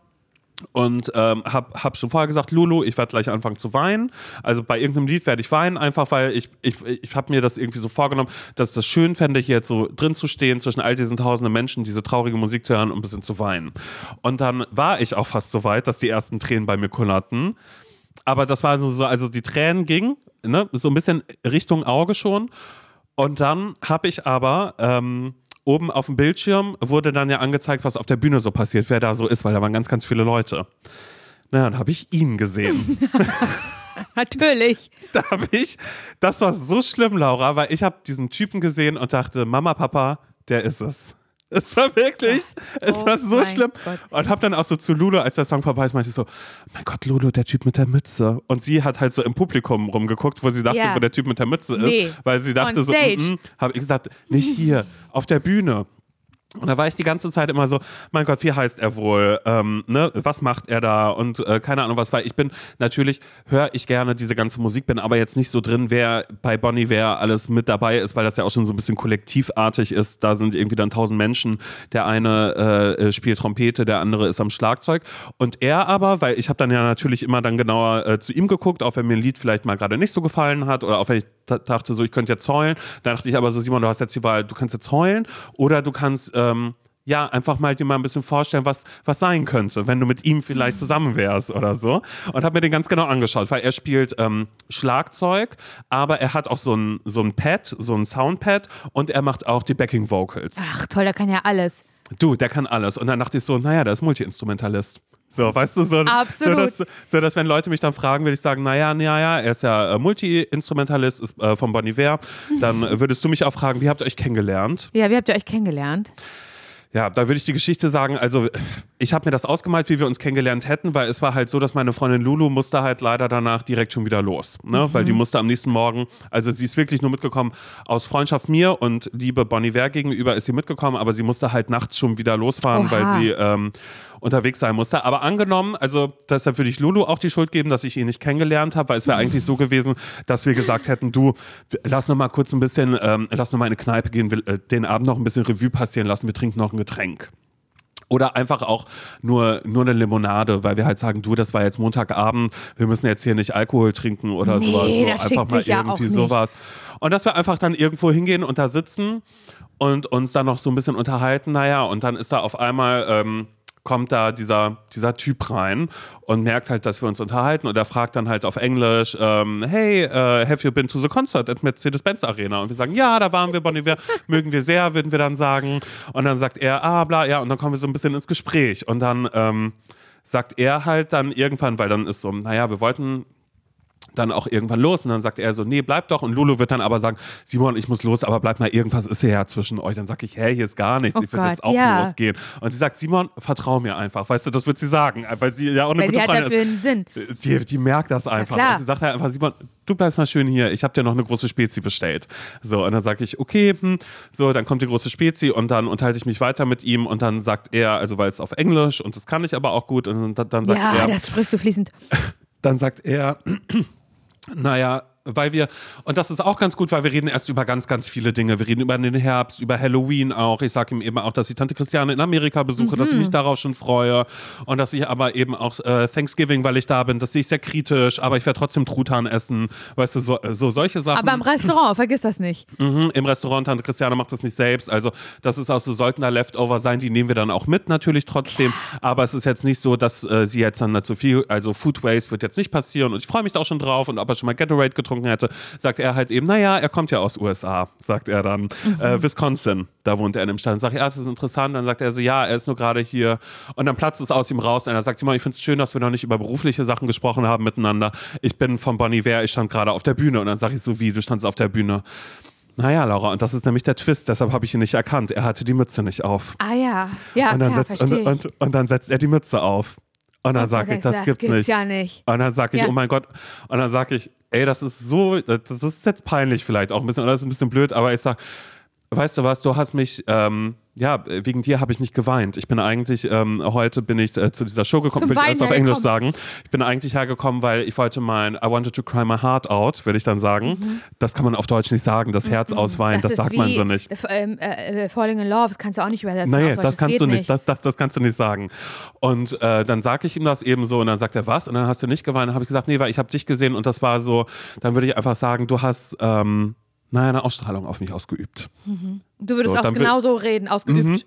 S1: und ähm, hab, hab schon vorher gesagt, Lulu, ich werde gleich anfangen zu weinen. Also bei irgendeinem Lied werde ich weinen, einfach weil ich, ich, ich habe mir das irgendwie so vorgenommen, dass das schön fände, hier jetzt so drin zu stehen, zwischen all diesen tausenden Menschen, diese traurige Musik zu hören und ein bisschen zu weinen. Und dann war ich auch fast so weit, dass die ersten Tränen bei mir kullerten. Aber das war so, so also die Tränen gingen, ne, so ein bisschen Richtung Auge schon. Und dann habe ich aber ähm, oben auf dem Bildschirm wurde dann ja angezeigt, was auf der Bühne so passiert, wer da so ist, weil da waren ganz, ganz viele Leute. Naja, dann habe ich ihn gesehen. [laughs]
S2: Natürlich.
S1: da habe ich, das war so schlimm, Laura, weil ich habe diesen Typen gesehen und dachte, Mama, Papa, der ist es. Es war wirklich, es
S2: Oh
S1: war so schlimm.
S2: Gott.
S1: Und habe dann auch so zu Lulu, als der Song vorbei ist, meinte ich so, mein Gott, Lulu, der Typ mit der Mütze. Und sie hat halt so im Publikum rumgeguckt, wo sie dachte,
S2: Ja.
S1: wo der Typ mit der Mütze ist.
S2: Nee.
S1: Weil sie dachte so,
S2: stage.
S1: habe ich gesagt, nicht hier, auf der Bühne. Und da war ich die ganze Zeit immer so, mein Gott, wie heißt er wohl? Ähm, ne? Was macht er da? Und äh, keine Ahnung was, weil ich bin natürlich, höre ich gerne diese ganze Musik, bin aber jetzt nicht so drin, wer bei Bonnie wer alles mit dabei ist, weil das ja auch schon so ein bisschen kollektivartig ist. Da sind irgendwie dann tausend Menschen. Der eine äh, spielt Trompete, der andere ist am Schlagzeug. Und er aber, weil ich habe dann ja natürlich immer dann genauer äh, zu ihm geguckt, auch wenn mir ein Lied vielleicht mal gerade nicht so gefallen hat oder auch wenn ich da- dachte so, ich könnte jetzt heulen. Dann dachte ich aber so, Simon, du hast jetzt die Wahl, du kannst jetzt heulen oder du kannst ähm, ja einfach mal dir mal ein bisschen vorstellen, was, was sein könnte, wenn du mit ihm vielleicht zusammen wärst oder so. Und habe mir den ganz genau angeschaut, weil er spielt ähm, Schlagzeug, aber er hat auch so ein, so ein Pad, so ein Soundpad und er macht auch die Backing Vocals.
S2: Ach toll, der kann ja alles.
S1: Du, der kann alles. Und dann dachte ich so, naja, der ist Multi-Instrumentalist. So, weißt du, so. So, dass, so, dass wenn Leute mich dann fragen, würde ich sagen, naja, naja, er ist ja äh, Multi-Instrumentalist, ist äh, von Bon Iver. Dann äh, [laughs] würdest du mich auch fragen, wie habt ihr euch kennengelernt?
S2: Ja, wie habt ihr euch kennengelernt?
S1: Ja, da würde ich die Geschichte sagen, also ich habe mir das ausgemalt, wie wir uns kennengelernt hätten, weil es war halt so, dass meine Freundin Lulu musste halt leider danach direkt schon wieder los, ne? weil die musste am nächsten Morgen, also sie ist wirklich nur mitgekommen aus Freundschaft mir und Liebe Bon Iver gegenüber ist sie mitgekommen, aber sie musste halt nachts schon wieder losfahren,
S2: Oha.
S1: weil sie ähm, unterwegs sein musste. Aber angenommen, also deshalb würde ich Lulu auch die Schuld geben, dass ich ihn nicht kennengelernt habe, weil es wäre eigentlich so gewesen, dass wir gesagt hätten, du, lass noch mal kurz ein bisschen, ähm, lass noch mal in eine Kneipe gehen, wir, äh, den Abend noch ein bisschen Revue passieren lassen, wir trinken noch ein Getränk. Oder einfach auch nur, nur eine Limonade, weil wir halt sagen, du, das war jetzt Montagabend, wir müssen jetzt hier nicht Alkohol trinken oder
S2: Nee,
S1: sowas. So
S2: das
S1: einfach mal
S2: sich ja auch
S1: irgendwie
S2: nicht.
S1: sowas. Und dass wir einfach dann irgendwo hingehen und da sitzen und uns dann noch so ein bisschen unterhalten, naja, und dann ist da auf einmal. Ähm, kommt da dieser, dieser Typ rein und merkt halt, dass wir uns unterhalten und er fragt dann halt auf Englisch, ähm, hey, äh, have you been to the concert at Mercedes-Benz Arena? Und wir sagen, ja, da waren wir, Bon Iver, [laughs] mögen wir sehr, würden wir dann sagen. Und dann sagt er, ah, bla, ja, und dann kommen wir so ein bisschen ins Gespräch und dann ähm, sagt er halt dann irgendwann, weil dann ist so, naja, wir wollten dann auch irgendwann los und dann sagt er so, nee, bleib doch und Lulu wird dann aber sagen, Simon, ich muss los, aber bleib mal, irgendwas ist hier ja zwischen euch. Dann sag ich, hey, hier ist gar nichts,
S2: Oh
S1: ich würde jetzt auch
S2: ja.
S1: losgehen. Und sie sagt, Simon, vertrau mir einfach, weißt du, das wird sie sagen, weil sie ja auch eine
S2: Weil
S1: gute
S2: sie hat
S1: Freundin
S2: dafür
S1: ist.
S2: einen Sinn.
S1: Die, die merkt das einfach.
S2: klar.
S1: und sie sagt halt einfach, Simon, du bleibst mal schön hier, ich habe dir noch eine große Spezi bestellt. So, und dann sage ich, okay, hm. so, dann kommt die große Spezi und dann unterhalte ich mich weiter mit ihm und dann sagt er, also weil es auf Englisch und das kann ich aber auch gut und dann, dann sagt
S2: Ja,
S1: er,
S2: das sprichst du fließend. [laughs]
S1: dann sagt er, [clears throat] naja, weil wir, und das ist auch ganz gut, weil wir reden erst über ganz, ganz viele Dinge. Wir reden über den Herbst, über Halloween auch. Ich sage ihm eben auch, dass ich Tante Christiane in Amerika besuche, dass ich
S2: Mhm.
S1: mich darauf schon freue. Und dass ich aber eben auch äh, Thanksgiving, weil ich da bin, das sehe ich sehr kritisch, aber ich werde trotzdem Truthahn essen. Weißt du, so, so solche Sachen.
S2: Aber im Restaurant, vergiss das nicht.
S1: Mhm, Im Restaurant, Tante Christiane macht das nicht selbst. Also, das ist auch so, sollten da Leftover sein, die nehmen wir dann auch mit, natürlich trotzdem. Aber es ist jetzt nicht so, dass äh, sie jetzt dann so viel, also Food Waste wird jetzt nicht passieren und ich freue mich da auch schon drauf. Und ob er schon mal Gatorade getrunken hätte, sagt er halt eben, naja, er kommt ja aus USA, sagt er dann. Äh, Wisconsin, da wohnt er in dem Stadt. Dann sag ich, ja, das ist interessant. Dann sagt er so, ja, er ist nur gerade hier. Und dann platzt es aus ihm raus. Und er sagt, Simon, ich finde es schön, dass wir noch nicht über berufliche Sachen gesprochen haben miteinander. Ich bin von Bon Iver, ich stand gerade auf der Bühne. Und dann sage ich so, wie, du standst auf der Bühne. Naja, Laura, und das ist nämlich der Twist, deshalb habe ich ihn nicht erkannt. Er hatte die Mütze nicht auf.
S2: Ah ja, ja,
S1: und, dann
S2: klar,
S1: setzt, und, und, und dann setzt er die Mütze auf. Und dann sage ich, das
S2: denkst du,
S1: gibt's nicht.
S2: ja nicht.
S1: Und dann sage ich,
S2: Ja.
S1: oh mein Gott. Und dann sage ich, ey, das ist so, das ist jetzt peinlich vielleicht auch ein bisschen, oder das ist ein bisschen blöd, aber ich sage, weißt du was, du hast mich, ähm, ja, wegen dir habe ich nicht geweint. Ich bin eigentlich, ähm, heute bin ich äh, zu dieser Show gekommen, will ich erst auf Englisch sagen. Ich bin eigentlich hergekommen, weil ich wollte mein I wanted to cry my heart out, würde ich dann sagen. Das kann man auf Deutsch nicht sagen, das Herz ausweinen, das,
S2: ist
S1: sagt man so nicht.
S2: äh, ähm, äh, äh, Falling in Love, das kannst du auch nicht übersetzen.
S1: Nee, das kannst du nicht, Das, das, das kannst du nicht sagen. Und äh, dann sage ich ihm das eben so und dann sagt er, was? Und dann hast du nicht geweint. Dann habe ich gesagt, nee, weil ich habe dich gesehen und das war so, dann würde ich einfach sagen, du hast, ähm, naja, eine Ausstrahlung auf mich ausgeübt.
S2: Du würdest
S1: So,
S2: auch genauso reden, ausgeübt.
S1: Mhm.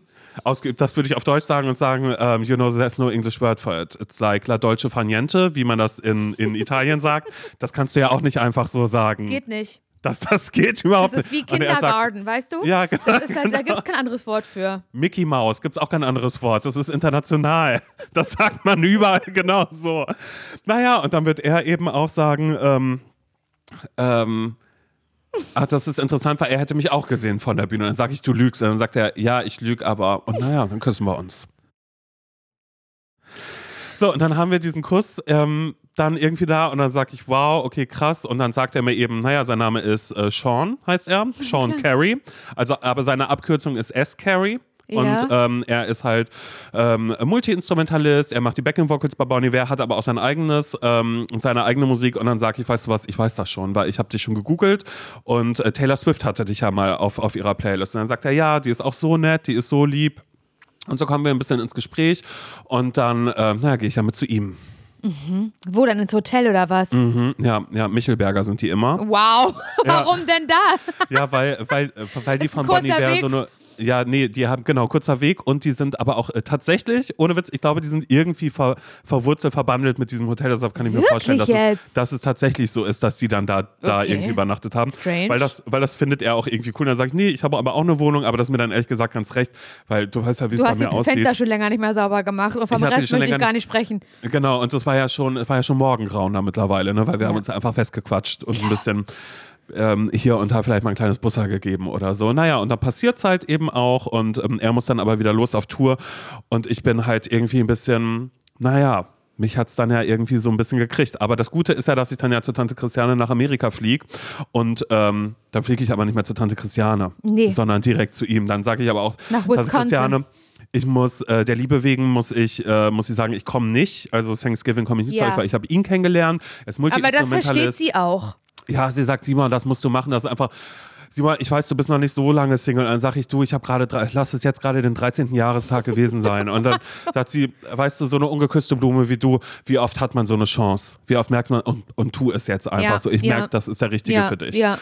S1: Ausgeübt, das würde ich auf Deutsch sagen und sagen, ähm, you know, there's no English word for it. It's like la dolce faniente, wie man das in, in Italien sagt. Das kannst du ja auch nicht einfach so sagen.
S2: Geht nicht.
S1: Das, das geht überhaupt
S2: Das ist wie
S1: nicht. Er sagt,
S2: Kindergarten, weißt du?
S1: Ja, genau,
S2: halt, Da gibt es kein anderes Wort für.
S1: Mickey Mouse gibt es auch kein anderes Wort. Das ist international. Das sagt man überall [laughs] genau so. Naja, und dann wird er eben auch sagen, ähm, ähm, ach, das ist interessant, weil er hätte mich auch gesehen von der Bühne. Und dann sage ich, du lügst. Und dann sagt er, ja, ich lüge, aber. Und naja, dann küssen wir uns. So, und dann haben wir diesen Kuss ähm, dann irgendwie da und dann sage ich, wow, okay, krass. Und dann sagt er mir eben, naja, sein Name ist äh, Sean, heißt er, Sean
S2: Okay.
S1: Carey. Also, aber seine Abkürzung ist S. Carey.
S2: Ja.
S1: Und ähm, er ist halt ähm, Multi-Instrumentalist, er macht die Backing-Vocals bei Bon Iver, hat aber auch sein eigenes, ähm, seine eigene Musik und dann sage ich, weißt du was, ich weiß das schon, weil ich habe dich schon gegoogelt und äh, Taylor Swift hatte dich ja mal auf, auf ihrer Playlist. Und dann sagt er, ja, die ist auch so nett, die ist so lieb. Und so kommen wir ein bisschen ins Gespräch und dann, äh, naja, gehe ich ja mit zu ihm.
S2: Wo denn ins Hotel oder was?
S1: Mhm, ja, ja, Michelberger sind die immer.
S2: Wow, [laughs] warum denn da?
S1: Ja, weil, weil, äh, weil die von Bon
S2: kurzer
S1: Iver
S2: Weg.
S1: so eine. Ja, nee, die haben, genau, kurzer Weg und die sind aber auch äh, tatsächlich, ohne Witz, ich glaube, die sind irgendwie ver, verwurzelt, verbandelt mit diesem Hotel. Deshalb kann ich mir
S2: Wirklich
S1: vorstellen, dass es, dass es tatsächlich so ist, dass die dann da, da
S2: Okay.
S1: irgendwie übernachtet haben.
S2: Strange.
S1: Weil das, weil das findet er auch irgendwie cool. Dann sage ich, nee, ich habe aber auch eine Wohnung, aber das ist mir dann ehrlich gesagt ganz recht, weil du weißt ja, wie es
S2: Du
S1: bei
S2: hast die
S1: mir aussieht.
S2: Fenster schon länger nicht mehr sauber gemacht. Vom
S1: Ich hatte die
S2: Rest möchte ich gar nicht sprechen.
S1: Genau, und das war ja schon, es war ja schon Morgengrauen da mittlerweile, ne? weil wir
S2: Ja.
S1: haben uns einfach festgequatscht und ein bisschen ähm, hier und da vielleicht mal ein kleines Busser gegeben oder so. Naja, und dann passiert es halt eben auch und ähm, er muss dann aber wieder los auf Tour und ich bin halt irgendwie ein bisschen, naja, mich hat es dann ja irgendwie so ein bisschen gekriegt. Aber das Gute ist ja, dass ich dann ja zu Tante Christiane nach Amerika fliege. Und ähm, dann fliege ich aber nicht mehr zu Tante Christiane,
S2: Nee.
S1: sondern direkt zu ihm. Dann sage ich aber auch,
S2: Nach
S1: Tante. Christiane, ich muss, äh, der Liebe wegen muss ich, äh, muss ich sagen, ich komme nicht. Also Thanksgiving komme ich nicht
S2: Ja.
S1: zu euch, weil ich habe ihn kennengelernt. Er ist
S2: Aber das versteht sie auch.
S1: Ja, sie sagt, Simon, das musst du machen. Das ist einfach. Simon, ich weiß, du bist noch nicht so lange Single. Und dann sage ich, du, ich habe gerade, drei- lass es jetzt gerade den 13. Jahrestag gewesen sein. Und dann [laughs] sagt sie, weißt du, so eine ungeküsste Blume wie du, wie oft hat man so eine Chance? Wie oft merkt man, und, und tu es jetzt einfach
S2: Ja,
S1: so. Ich
S2: ja.
S1: merke, das ist der Richtige
S2: Ja,
S1: für dich.
S2: ja.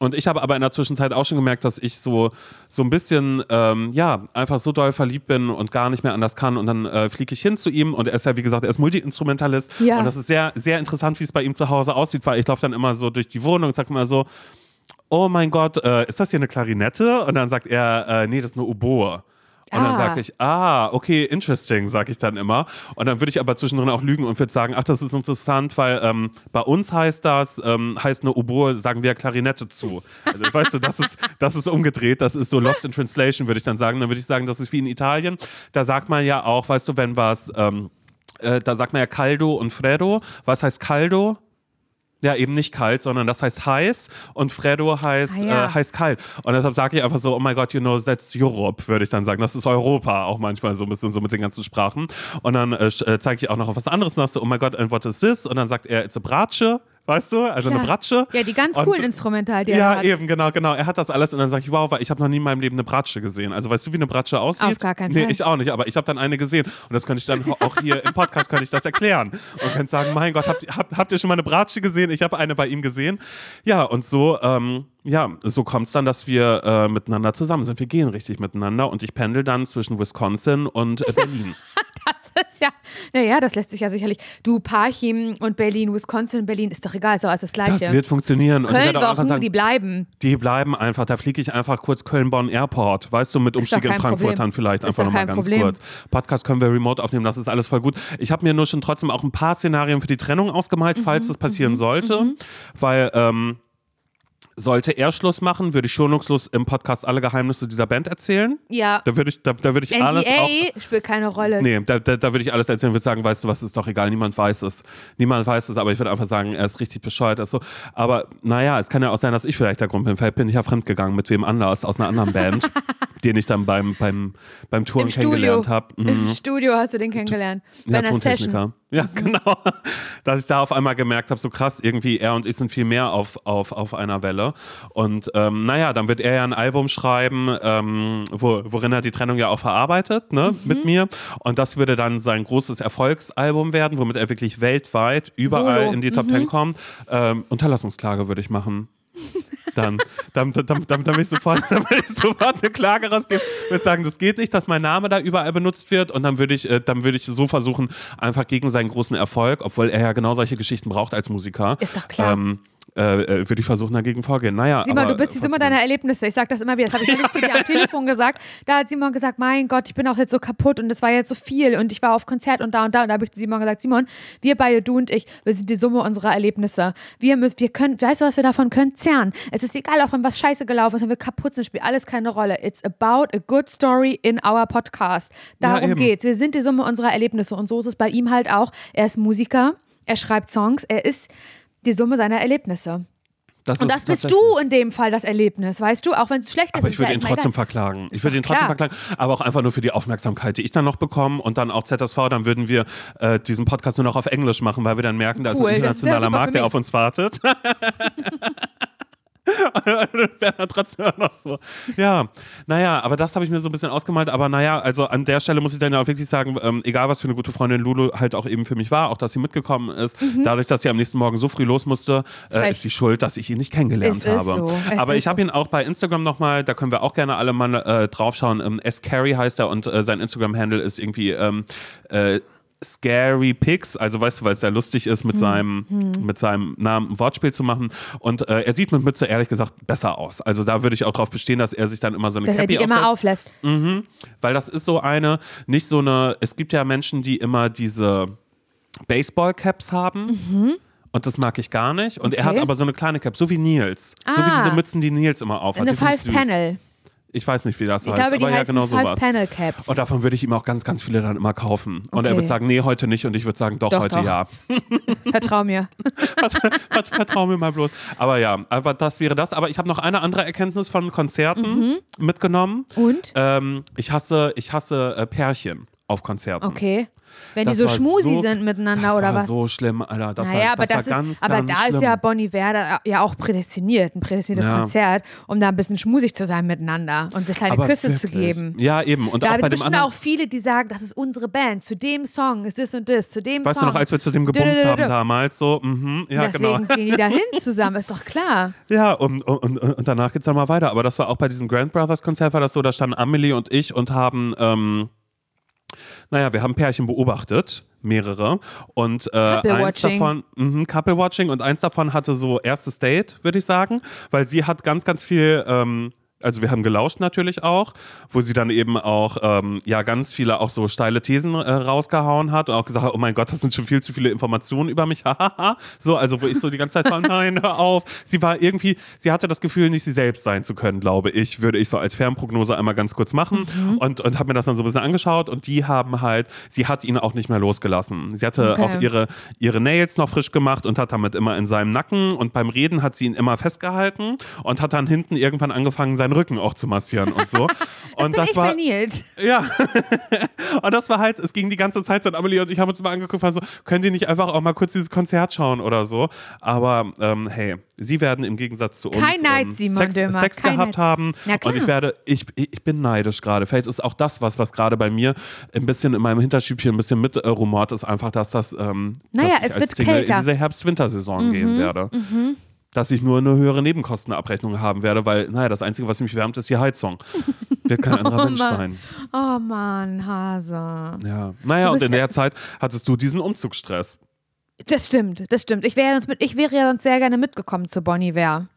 S1: Und ich habe aber in der Zwischenzeit auch schon gemerkt, dass ich so, so ein bisschen, ähm, ja, einfach so doll verliebt bin und gar nicht mehr anders kann. Und dann äh, fliege ich hin zu ihm und er ist ja, wie gesagt, er ist Multi-Instrumentalist.
S2: Ja.
S1: Und das ist sehr, sehr interessant, wie es bei ihm zu Hause aussieht, weil ich laufe dann immer so durch die Wohnung und sage immer so, oh mein Gott, äh, ist das hier eine Klarinette? Und dann sagt er, äh, nee, das ist eine Oboe. Und dann
S2: Ah.
S1: sage ich, ah, okay, interesting, sage ich dann immer. Und dann würde ich aber zwischendrin auch lügen und würde sagen, ach, das ist interessant, weil ähm, bei uns heißt das, ähm, heißt eine Oboe, sagen wir Klarinette zu. Also, weißt du, das ist, das ist umgedreht, das ist so lost in translation, würde ich dann sagen. Dann würde ich sagen, das ist wie in Italien. Da sagt man ja auch, weißt du, wenn was, ähm, äh, da sagt man ja caldo und freddo. Was heißt caldo? Ja, eben nicht kalt, sondern das heißt heiß und Freddo heißt,
S2: Ah, ja.
S1: äh, heißt kalt. Und deshalb sage ich einfach so, oh my God, you know, that's Europe, würde ich dann sagen. Das ist Europa auch manchmal so ein bisschen so mit den ganzen Sprachen. Und dann äh, äh, zeige ich auch noch auf was anderes nach, so, oh my God, and what is this? Und dann sagt er, it's a Bratsche, weißt du, also eine
S2: Klar.
S1: Bratsche.
S2: Ja, die ganz coolen Instrumental, die er
S1: Ja,
S2: hat.
S1: eben, genau, genau. Er hat das alles und dann sage ich, wow, weil ich habe noch nie in meinem Leben eine Bratsche gesehen. Also weißt du, wie eine Bratsche aussieht?
S2: Auf gar keinen
S1: nee,
S2: Fall.
S1: ich auch nicht, aber ich habe dann eine gesehen und das könnte ich dann auch hier im Podcast könnte ich das erklären und könnte sagen, mein Gott, habt, ihr- habt, habt ihr schon mal eine Bratsche gesehen? Ich habe eine bei ihm gesehen. Ja, und so, ähm, ja, so kommt es dann, dass wir äh, miteinander zusammen sind. Wir gehen richtig miteinander und ich pendel dann zwischen Wisconsin und äh, Berlin. [laughs] [laughs]
S2: Ist ja, naja, das lässt sich ja sicherlich. Du, Parchim und Berlin, Wisconsin, Berlin, ist doch egal, ist doch alles das Gleiche.
S1: Das wird funktionieren. Und ich
S2: Köln,
S1: werde auch einfach sagen,
S2: die bleiben.
S1: Die bleiben einfach, da fliege ich einfach kurz Köln-Bonn Airport, weißt du, mit Umstieg in Frankfurt dann vielleicht
S2: Ist
S1: einfach nochmal ganz
S2: Problem.
S1: kurz. Podcast können wir remote aufnehmen, das ist alles voll gut. Ich habe mir nur schon trotzdem auch ein paar Szenarien für die Trennung ausgemalt, falls
S2: Mhm,
S1: das passieren sollte, weil ähm, sollte er Schluss machen, würde ich schonungslos im Podcast alle Geheimnisse dieser Band erzählen.
S2: Ja.
S1: Da würde ich, da, da würde ich alles auch.
S2: NDA spielt keine Rolle.
S1: Nee, da, da, da würde ich alles erzählen und würde sagen, weißt du was, ist doch egal, niemand weiß es. Niemand weiß es, aber ich würde einfach sagen, er ist richtig bescheuert. Ist so. Aber naja, es kann ja auch sein, dass ich vielleicht der Grund bin. Vielleicht bin ich ja fremdgegangen mit wem anders aus einer anderen Band, [laughs] den ich dann beim, beim, beim Touren
S2: Im Studio.
S1: kennengelernt habe.
S2: Im Studio hast du den kennengelernt. Bei
S1: Ja,
S2: einer Session.
S1: Ja, [laughs] genau. Dass ich da auf einmal gemerkt habe, so krass, irgendwie er und ich sind viel mehr auf, auf, auf einer Welle. Und ähm, naja, dann wird er ja ein Album schreiben, ähm, wo, worin er die Trennung ja auch verarbeitet, ne,
S2: Mhm.
S1: mit mir. Und das würde dann sein großes Erfolgsalbum werden, womit er wirklich weltweit überall
S2: Solo.
S1: in die Top
S2: Mhm.
S1: Ten kommt. Ähm, Unterlassungsklage würde ich machen. Dann, dann, dann, dann, dann, ich sofort, [laughs] dann will ich sofort eine Klage rausgeben. Würde sagen, das geht nicht, dass mein Name da überall benutzt wird. Und dann würde ich, äh, dann würde ich so versuchen, einfach gegen seinen großen Erfolg, obwohl er ja genau solche Geschichten braucht als Musiker.
S2: Ist doch klar.
S1: Ähm, äh, äh, würde ich versuchen, dagegen vorgehen. Naja,
S2: Simon,
S1: aber
S2: du bist die Summe deiner Erlebnisse. Ich sag das immer wieder. Das habe ich neulich zu dir am [laughs] Telefon gesagt. Da hat Simon gesagt, mein Gott, ich bin auch jetzt so kaputt und es war jetzt so viel und ich war auf Konzert und da und da. Und da habe ich zu Simon gesagt, Simon, wir beide, du und ich, wir sind die Summe unserer Erlebnisse. Wir müssen, wir können, weißt du, was wir davon können? Zerren. Es ist egal, auch wenn was scheiße gelaufen ist, wenn wir kaputt sind, spielt alles keine Rolle. It's about a good story in our podcast. Darum
S1: eben.
S2: geht's. Wir sind die Summe unserer Erlebnisse und so ist es bei ihm halt auch. Er ist Musiker, er schreibt Songs, er ist die Summe seiner Erlebnisse.
S1: Das
S2: Und
S1: ist
S2: das bist du in dem Fall das Erlebnis, weißt du? Auch wenn es schlecht ist.
S1: Aber
S2: ist
S1: ich würde ihn trotzdem verklagen. Ich
S2: Ist
S1: würde ihn trotzdem verklagen, aber auch einfach nur für die Aufmerksamkeit, die ich dann noch bekomme und dann auch ZSV, dann würden wir äh, diesen Podcast nur noch auf Englisch machen, weil wir dann merken, da
S2: Cool,
S1: ist ein
S2: ist
S1: internationaler
S2: für
S1: Markt, der auf uns wartet. [laughs] trotzdem auch noch so. Ja, naja, aber das habe ich mir so ein bisschen ausgemalt. Aber naja, also an der Stelle muss ich dann ja auch wirklich sagen, ähm, egal was für eine gute Freundin Lulu halt auch eben für mich war, auch dass sie mitgekommen ist, dadurch, dass sie am nächsten Morgen so früh los musste, äh,
S2: Mhm.
S1: Ist sie schuld, dass ich ihn nicht kennengelernt habe.
S2: so,
S1: aber ich habe ihn auch bei Instagram nochmal, da können wir auch gerne alle mal äh, draufschauen. Ähm, S. Carey heißt er und äh, sein Instagram-Handle ist irgendwie ähm, äh, Scary Pics, also weißt du, weil es sehr lustig ist, mit,
S2: Hm.
S1: seinem, mit seinem Namen ein Wortspiel zu machen. Und äh, er sieht mit Mütze ehrlich gesagt besser aus. Also da würde ich auch drauf bestehen, dass er sich dann immer so eine
S2: Dass er
S1: Cappy
S2: die immer auflässt.
S1: Weil das ist so eine, nicht so eine, es gibt ja Menschen, die immer diese Baseball-Caps haben. Und das mag ich gar nicht. Und er hat
S2: Mhm. Okay.
S1: aber so eine kleine Cap, so wie Nils. So wie
S2: Ah.
S1: diese Mützen, die Nils immer aufhat.
S2: Eine
S1: Die find ich weiß nicht, wie das
S2: Ich
S1: heißt.
S2: glaube, die
S1: aber ja, genau sowas.
S2: Five-Panel-Caps.
S1: Und davon würde ich ihm auch ganz, ganz viele dann immer kaufen. Und er
S2: Okay.
S1: würde sagen, nee, heute nicht. Und ich würde sagen, doch,
S2: Doch,
S1: heute
S2: doch.
S1: ja. [laughs]
S2: Vertrau mir.
S1: Vert- Vertrau mir mal bloß. Aber ja, aber das wäre das. Aber ich habe noch eine andere Erkenntnis von Konzerten
S2: Mhm.
S1: mitgenommen.
S2: Und?
S1: Ähm, ich hasse, ich hasse äh, Pärchen auf Konzerten.
S2: Okay. Wenn
S1: Das
S2: die so
S1: war
S2: schmusi
S1: so-
S2: sind miteinander
S1: das
S2: oder
S1: war
S2: was?
S1: so schlimm, Alter. Das
S2: naja,
S1: war,
S2: aber
S1: das
S2: das
S1: war
S2: ist,
S1: ganz,
S2: aber
S1: ganz
S2: da
S1: schlimm.
S2: ist ja Bonnie Werder ja auch prädestiniert, ein prädestiniertes
S1: Ja.
S2: Konzert, um da ein bisschen schmusig zu sein miteinander und sich kleine
S1: Aber
S2: Küsse zu
S1: wirklich.
S2: geben.
S1: Ja, eben. Und
S2: Da gibt es bestimmt auch viele, die sagen, das ist unsere Band. Zu dem Song ist das und das. Zu dem
S1: Weißt du
S2: Song.
S1: noch, als wir zu dem gebumst haben damals, so, mhm, ja,
S2: Deswegen
S1: genau.
S2: gehen die dahin [laughs] zusammen, ist doch klar.
S1: Ja, und, und, und, danach geht's dann mal weiter. Aber das war auch bei diesem Grand Brothers Konzert war das so, da standen Amelie und ich und haben, ähm, naja, wir haben Pärchen beobachtet, mehrere. Und äh, eins davon, mhm, Couple Watching und eins davon hatte so erstes Date, würde ich sagen, weil sie hat ganz, ganz viel. Ähm, also wir haben gelauscht natürlich auch, wo sie dann eben auch ähm, ja ganz viele auch so steile Thesen äh, rausgehauen hat und auch gesagt hat, oh mein Gott, das sind schon viel zu viele Informationen über mich. [laughs] hahaha. so, also wo ich so die ganze Zeit war, [laughs] nein, hör auf. Sie war irgendwie, sie hatte das Gefühl, nicht sie selbst sein zu können, glaube ich, würde ich so als Fernprognose einmal ganz kurz machen und, und habe mir das dann so ein bisschen angeschaut und die haben halt, sie hat ihn auch nicht mehr losgelassen. Sie hatte
S2: Okay.
S1: auch ihre, ihre Nails noch frisch gemacht und hat damit immer in seinem Nacken und beim Reden hat sie ihn immer festgehalten und hat dann hinten irgendwann angefangen, seinen Rücken auch zu massieren und so. [laughs] und
S2: Bin
S1: das war
S2: Nils.
S1: ja. [laughs] und das war halt, es ging die ganze Zeit so und Amelie und ich haben uns mal angeguckt, waren so, können die nicht einfach auch mal kurz dieses Konzert schauen oder so? Aber ähm, hey, sie werden im Gegensatz zu uns
S2: Kein Neid,
S1: ähm,
S2: Simon
S1: Sex, Sex
S2: kein
S1: gehabt
S2: Neid.
S1: haben. Und ich werde, ich, ich bin neidisch gerade. Vielleicht ist auch das was, was gerade bei mir ein bisschen in meinem Hinterstübchen ein bisschen mit äh, rumort, ist einfach, dass das, ähm,
S2: Naja,
S1: dass
S2: es wird
S1: Single
S2: kälter. Mhm,
S1: in diese Herbst-Wintersaison gehen werde. Dass ich nur eine höhere Nebenkostenabrechnung haben werde, weil, naja, das Einzige, was mich wärmt, ist die Heizung. [laughs] Wird kein anderer Mensch
S2: Mann.
S1: sein.
S2: Oh Mann, Hase.
S1: Ja, naja, und in der Zeit hattest du diesen Umzugsstress.
S2: Das stimmt, das stimmt. Ich wäre, sonst mit, ich wäre ja sonst sehr gerne mitgekommen zu Bonnie Ware.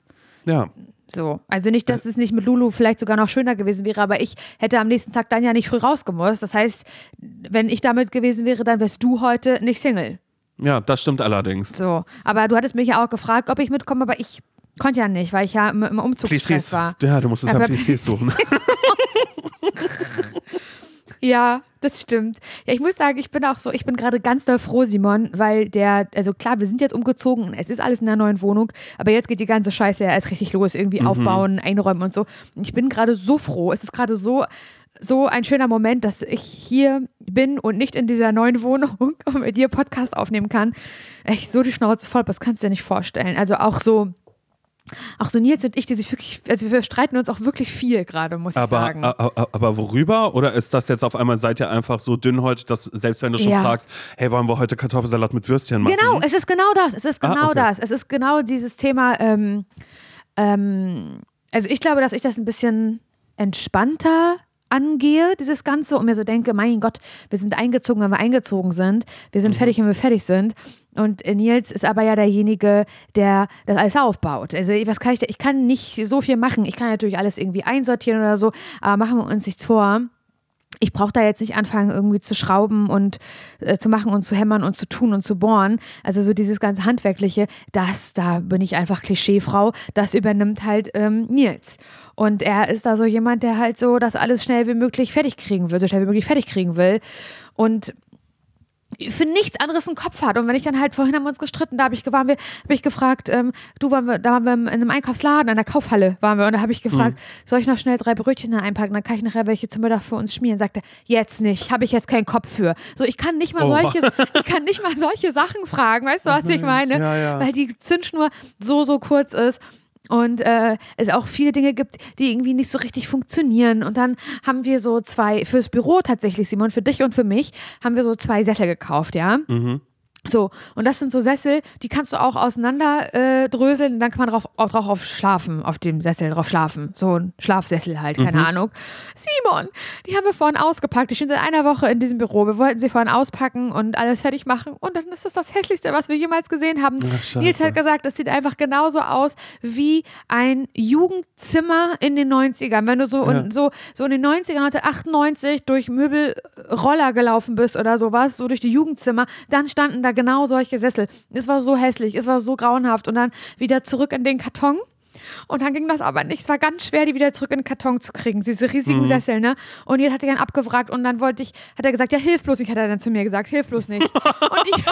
S1: Ja,
S2: So. Also nicht, dass es nicht mit Lulu vielleicht sogar noch schöner gewesen wäre, aber ich hätte am nächsten Tag dann ja nicht früh rausgemusst. Das heißt, wenn ich damit gewesen wäre, dann wärst du heute nicht Single.
S1: Ja, das stimmt allerdings.
S2: So. Aber du hattest mich ja auch gefragt, ob ich mitkomme, aber ich Konnte ja nicht, weil ich ja im, im Umzugsstress war.
S1: Ja, du musstest ja Plissés suchen. [laughs]
S2: Ja, das stimmt. Ja, ich muss sagen, ich bin auch so, ich bin gerade ganz doll froh, Simon, weil der, also klar, wir sind jetzt umgezogen, es ist alles in der neuen Wohnung, aber jetzt geht die ganze Scheiße ja erst richtig los, irgendwie aufbauen, einräumen und so. Und ich bin gerade so froh, es ist gerade so, so ein schöner Moment, dass ich hier bin und nicht in dieser neuen Wohnung und [laughs] mit dir Podcast aufnehmen kann. Echt so die Schnauze voll, das kannst du dir nicht vorstellen. Also auch so, auch so Nils und ich, die sich wirklich, also wir streiten uns auch wirklich viel gerade, muss ich
S1: Aber,
S2: sagen.
S1: a- a- aber worüber? Oder ist das jetzt auf einmal, seid ihr einfach so dünnhäutig, dass selbst wenn du schon
S2: Ja.
S1: fragst, hey, wollen wir heute Kartoffelsalat mit Würstchen machen?
S2: Genau, es ist genau das. Es ist
S1: Ah,
S2: genau
S1: okay.
S2: das. Es ist genau dieses Thema. Ähm, ähm, also ich glaube, dass ich das ein bisschen entspannter angehe, dieses Ganze, und mir so denke, mein Gott, wir sind eingezogen, wenn wir eingezogen sind. Wir
S1: Mhm.
S2: sind fertig, wenn wir fertig sind. Und äh, Nils ist aber ja derjenige, der das alles aufbaut. Also was kann ich da, ich kann nicht so viel machen. Ich kann natürlich alles irgendwie einsortieren oder so, aber machen wir uns nichts vor ich brauche da jetzt nicht anfangen, irgendwie zu schrauben und äh, zu machen und zu hämmern und zu tun und zu bohren. Also so dieses ganze Handwerkliche, das, da bin ich einfach Klischeefrau, das übernimmt halt ähm, Nils. Und er ist da so jemand, der halt so das alles schnell wie möglich fertig kriegen will, so schnell wie möglich fertig kriegen will. Und für nichts anderes einen Kopf hat. Und wenn ich dann halt, vorhin haben wir uns gestritten, da habe ich, waren wir, habe ich gefragt, ähm, du waren wir, da waren wir in einem Einkaufsladen, an der Kaufhalle waren wir, und da habe ich gefragt, soll ich noch schnell drei Brötchen da einpacken, dann kann ich nachher welche zum Mittag für uns schmieren. Sagte, jetzt nicht, habe ich jetzt keinen Kopf für. So, ich kann nicht mal
S1: Oh,
S2: solches, [laughs] ich kann nicht mal solche Sachen fragen, weißt du, was ich meine?
S1: Ja, ja.
S2: Weil die Zündschnur so, so kurz ist. Und äh, es auch viele Dinge gibt, die irgendwie nicht so richtig funktionieren. Und dann haben wir so zwei, fürs Büro tatsächlich, Simon, für dich und für mich, haben wir so zwei Sessel gekauft, ja. So, und das sind so Sessel, die kannst du auch auseinander äh, dröseln und dann kann man drauf, auch drauf auf schlafen, auf dem Sessel drauf schlafen. So ein Schlafsessel halt, keine Ahnung. Simon, die haben wir vorhin ausgepackt. Die stehen seit einer Woche in diesem Büro. Wir wollten sie vorhin auspacken und alles fertig machen. Und dann ist das das Hässlichste, was wir jemals gesehen haben.
S1: Ach.
S2: Nils hat gesagt, das sieht einfach genauso aus wie ein Jugendzimmer in den 90ern. Wenn du so,
S1: Ja.
S2: in, so, so in den 90ern, 1998 durch Möbelroller gelaufen bist oder sowas, so durch die Jugendzimmer, dann standen da genau solche Sessel. Es war so hässlich, es war so grauenhaft. Und dann wieder zurück in den Karton. Und dann ging das aber nicht. Es war ganz schwer, die wieder zurück in den Karton zu kriegen, diese riesigen Sessel, ne? Und Nils hat sich dann abgefragt und dann wollte ich, hat er gesagt, ja, hilf bloß nicht, hat er dann zu mir gesagt, hilf bloß nicht. Und ich. [laughs]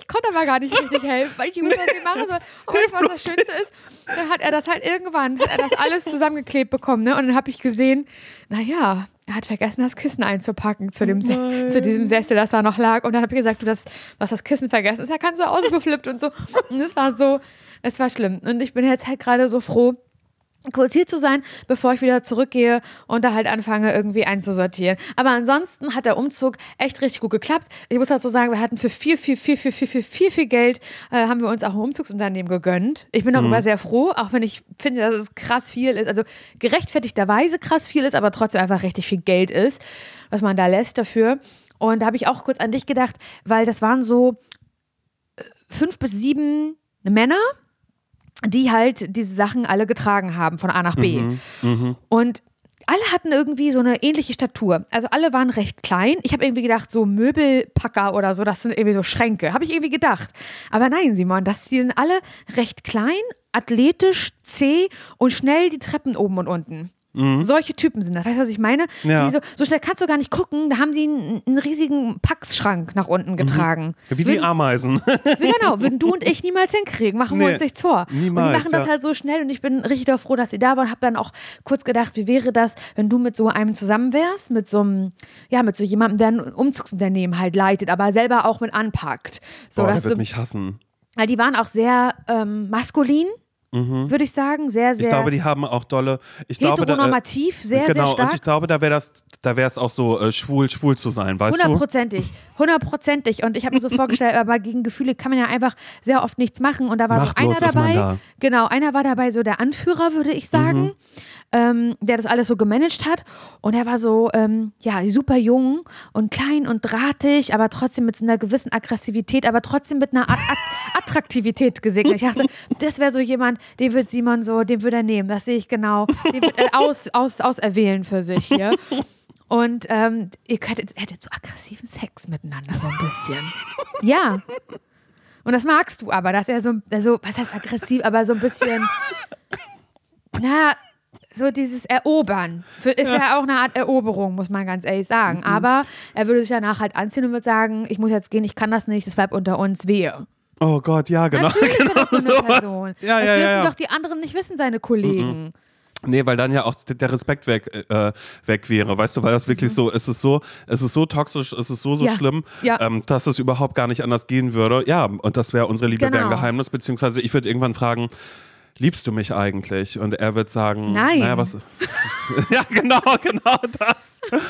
S2: Ich konnte aber gar nicht richtig helfen, weil ich nicht wusste, was ich machen soll. Und du, was das Schönste ist? Dann hat er das halt irgendwann, hat er das alles zusammengeklebt bekommen, ne? Und dann habe ich gesehen, naja, er hat vergessen, das Kissen einzupacken zu, dem Se zu diesem Sessel, das da noch lag. Und dann habe ich gesagt, du, das, was das Kissen vergessen ist, er kann so ausgeflippt und so. Und es war so, es war schlimm. Und ich bin jetzt halt gerade so froh, kurz hier zu sein, bevor ich wieder zurückgehe und da halt anfange, irgendwie einzusortieren. Aber ansonsten hat der Umzug echt richtig gut geklappt. Ich muss dazu sagen, wir hatten für viel, viel, viel, viel, viel, viel, viel, viel Geld, äh, haben wir uns auch ein Umzugsunternehmen gegönnt. Ich bin darüber sehr froh, auch wenn ich finde, dass es krass viel ist. Also gerechtfertigterweise krass viel ist, aber trotzdem einfach richtig viel Geld ist, was man da lässt dafür. Und da habe ich auch kurz an dich gedacht, weil das waren so äh, fünf bis sieben Männer, die halt diese Sachen alle getragen haben von A nach B. Und alle hatten irgendwie so eine ähnliche Statur. Also alle waren recht klein. Ich habe irgendwie gedacht, so Möbelpacker oder so, das sind irgendwie so Schränke. Habe ich irgendwie gedacht. Aber nein, Simon, das, die sind alle recht klein, athletisch, zäh und schnell die Treppen oben und unten. Solche Typen sind das. Weißt du, was ich meine?
S1: Ja.
S2: Die so, so schnell kannst du gar nicht gucken. Da haben sie einen, einen riesigen Packschrank nach unten getragen.
S1: Wie die
S2: Würden-
S1: Ameisen.
S2: wie Genau, würden du und ich [laughs] niemals hinkriegen, machen wir
S1: Nee,
S2: uns nichts vor.
S1: niemals,
S2: und die machen das
S1: ja.
S2: halt so schnell und ich bin richtig froh, dass sie da waren. Hab dann auch kurz gedacht, wie wäre das, wenn du mit so einem zusammen wärst, mit so einem, ja, mit so jemandem, der ein Umzugsunternehmen halt leitet, aber selber auch mit anpackt. So,
S1: Boah,
S2: dass
S1: der wird
S2: du,
S1: mich hassen.
S2: weil die waren auch sehr ähm, maskulin, würde ich sagen, sehr, sehr
S1: Mhm. Ich glaube, die haben auch dolle. Ich glaube, da, äh,
S2: heteronormativ, sehr,
S1: genau,
S2: sehr stark.
S1: und ich glaube, da wäre das, da wäre es auch so äh, schwul, schwul zu sein, weißt du?
S2: Hundertprozentig, hundertprozentig. Und ich habe mir so vorgestellt, aber gegen Gefühle kann man ja einfach sehr oft nichts machen. Und da war
S1: Machtlos
S2: so einer dabei.
S1: da.
S2: Genau, einer war dabei so der Anführer, würde ich sagen,
S1: Mhm.
S2: Ähm, der das alles so gemanagt hat. Und er war so, ähm, ja, super jung und klein und drahtig, aber trotzdem mit so einer gewissen Aggressivität, aber trotzdem mit einer At Attraktivität gesegnet. Ich dachte, das wäre so jemand, den wird Simon so, den würde er nehmen. Das sehe ich genau. Den wird er aus, aus, auserwählen für sich hier. Und ähm, ihr könntet, hättet so aggressiven Sex miteinander, so ein bisschen. ja. Und das magst du aber, dass er so, also, was heißt aggressiv, aber so ein bisschen, na, so dieses Erobern. Ist ja. auch eine Art Eroberung, muss man ganz ehrlich sagen. Mhm. Aber er würde sich danach halt anziehen und würde sagen, ich muss jetzt gehen, ich kann das nicht, das bleibt unter uns, wehe.
S1: Oh Gott, ja, genau.
S2: Natürlich [laughs]
S1: genau
S2: das so eine Person.
S1: Ja,
S2: das
S1: ja,
S2: dürfen
S1: ja, ja.
S2: doch die anderen nicht wissen, seine Kollegen.
S1: Mhm. Nee, weil dann ja auch der Respekt weg, äh, weg wäre, weißt du, weil das wirklich so, es ist so, es ist so toxisch, es ist so, so
S2: Ja,
S1: schlimm,
S2: ja.
S1: Ähm, dass es überhaupt gar nicht anders gehen würde. Ja, und das wäre unsere Liebe wäre ein
S2: Genau.
S1: Geheimnis, beziehungsweise ich würde irgendwann fragen, liebst du mich eigentlich? Und er wird sagen,
S2: Nein.
S1: Naja, was, [laughs] ja, genau, genau das. [laughs]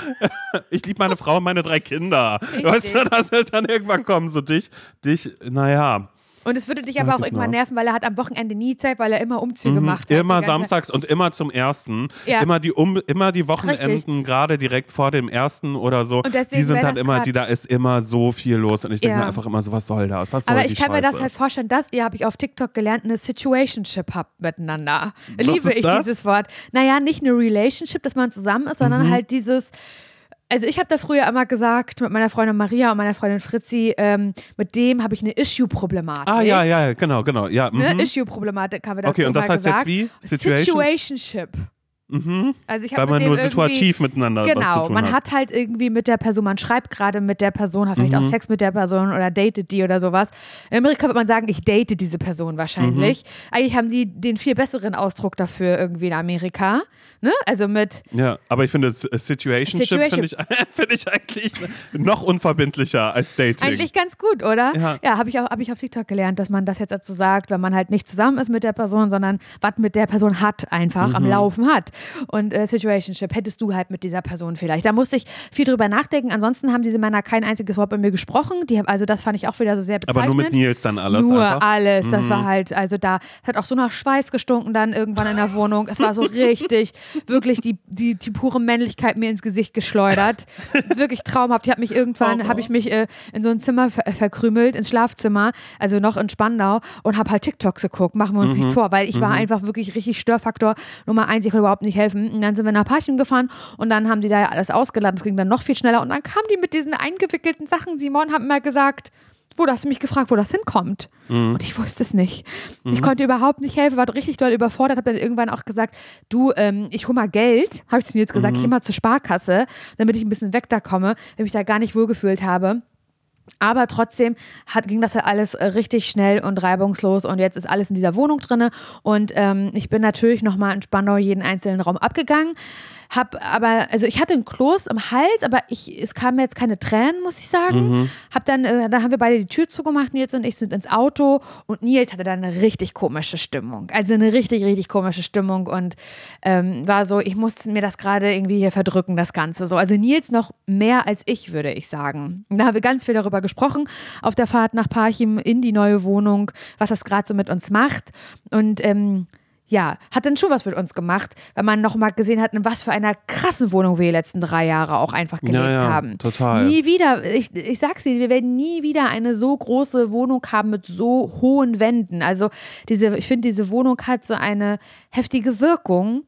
S1: Ich liebe meine Frau und meine drei Kinder. Weißt du, das wird dann irgendwann kommen, so dich, dich, naja.
S2: Und es würde dich
S1: Ja,
S2: aber auch
S1: genau.
S2: irgendwann nerven, weil er hat am Wochenende nie Zeit, weil er immer Umzüge macht. hat,
S1: Immer samstags und immer zum ersten.
S2: Ja.
S1: Immer die um, immer die. Wochenenden gerade direkt vor dem ersten oder so.
S2: Und
S1: die sind dann immer, die da
S2: Quatsch.
S1: ist immer so viel los und ich denke
S2: Ja.
S1: mir einfach immer so, was soll das? Was soll
S2: Aber ich kann mir das
S1: Scheiße?
S2: halt vorstellen, dass ihr, habe ich auf TikTok gelernt, eine Situationship habt miteinander.
S1: Was
S2: Liebe
S1: ist
S2: ich
S1: das?
S2: dieses Wort. Naja, nicht eine Relationship, dass man zusammen ist, sondern
S1: Mhm.
S2: halt dieses. Also ich habe da früher immer gesagt, mit meiner Freundin Maria und meiner Freundin Fritzi, ähm, mit dem habe ich eine Issue-Problematik.
S1: Ah, ja, ja, genau, genau. Ja,
S2: Ne?
S1: mhm.
S2: Issue-Problematik haben wir dazu
S1: Okay, und das heißt jetzt
S2: gesagt.
S1: wie? Situation?
S2: Situationship.
S1: Mhm.
S2: Also ich
S1: Weil
S2: habe
S1: man nur situativ miteinander was zu
S2: Genau,
S1: tun
S2: man
S1: hat.
S2: hat halt irgendwie mit der Person, man schreibt gerade mit der Person, hat vielleicht
S1: Mhm.
S2: auch Sex mit der Person oder datet die oder sowas. In Amerika würde man sagen, ich date diese Person wahrscheinlich.
S1: Mhm.
S2: Eigentlich haben die den viel besseren Ausdruck dafür irgendwie in Amerika. Ne? Also mit,
S1: Ja, aber ich finde, äh, Situationship
S2: Situation-
S1: finde ich, [laughs] find ich eigentlich noch unverbindlicher als Dating.
S2: eigentlich ganz gut, oder?
S1: Ja.
S2: Ja, habe ich, auch- hab ich auf TikTok gelernt, dass man das jetzt dazu sagt, wenn man halt nicht zusammen ist mit der Person, sondern was mit der Person hat, einfach
S1: Mhm.
S2: am Laufen hat. Und äh, Situationship hättest du halt mit dieser Person vielleicht. Da musste ich viel drüber nachdenken. Ansonsten haben diese Männer kein einziges Wort bei mir gesprochen. Die, also das fand ich auch wieder so sehr bezeichnend.
S1: aber nur mit Nils dann alles
S2: Nur
S1: einfach. Mhm.
S2: alles. Das war halt, also da hat auch so nach Schweiß gestunken dann irgendwann in der Wohnung. Es war so [laughs] richtig, wirklich die, die, die pure Männlichkeit mir ins Gesicht geschleudert. wirklich traumhaft. Ich habe mich irgendwann,
S1: Oh.
S2: habe ich mich äh, in so ein Zimmer ver verkrümelt, ins Schlafzimmer, also noch in Spandau und habe halt TikToks geguckt. Machen wir uns
S1: Mhm.
S2: nichts vor, weil ich war einfach wirklich richtig Störfaktor Nummer eins. Ich konnte überhaupt nicht helfen. Und dann sind wir nach Parchim gefahren und dann haben die da ja alles ausgeladen. Es ging dann noch viel schneller und dann kamen die mit diesen eingewickelten Sachen. Simon hat mir gesagt, wo das mich gefragt, wo das hinkommt.
S1: Mhm.
S2: Und ich wusste es nicht. Ich konnte überhaupt nicht helfen, war richtig doll überfordert, habe dann irgendwann auch gesagt, du, ähm, ich hol mal Geld, habe ich zu Nils gesagt, ich geh mal zur Sparkasse, damit ich ein bisschen weg da komme, weil ich mich da gar nicht wohlgefühlt habe. Aber trotzdem hat, ging das halt alles äh, richtig schnell und reibungslos und jetzt ist alles in dieser Wohnung drinne und ähm, ich bin natürlich nochmal in Spandau jeden einzelnen Raum abgegangen. Hab aber, also ich hatte einen Kloß im Hals, aber ich, es kamen jetzt keine Tränen, muss ich sagen. Hab dann, äh, dann haben wir beide die Tür zugemacht, Nils und ich sind ins Auto und Nils hatte dann eine richtig komische Stimmung. Also eine richtig, richtig komische Stimmung und ähm, war so, ich musste mir das gerade irgendwie hier verdrücken, das Ganze so. Also Nils noch mehr als ich, würde ich sagen. Und da haben wir ganz viel darüber gesprochen, auf der Fahrt nach Parchim in die neue Wohnung, was das gerade so mit uns macht. Und ähm, ja, hat dann schon was mit uns gemacht, weil man nochmal gesehen hat, in was für einer krassen Wohnung wir die letzten drei Jahre auch einfach gelebt
S1: Ja, ja,
S2: haben.
S1: total.
S2: Nie wieder, ich, ich sag's Ihnen, wir werden nie wieder eine so große Wohnung haben mit so hohen Wänden. Also diese, ich finde, diese Wohnung hat so eine heftige Wirkung.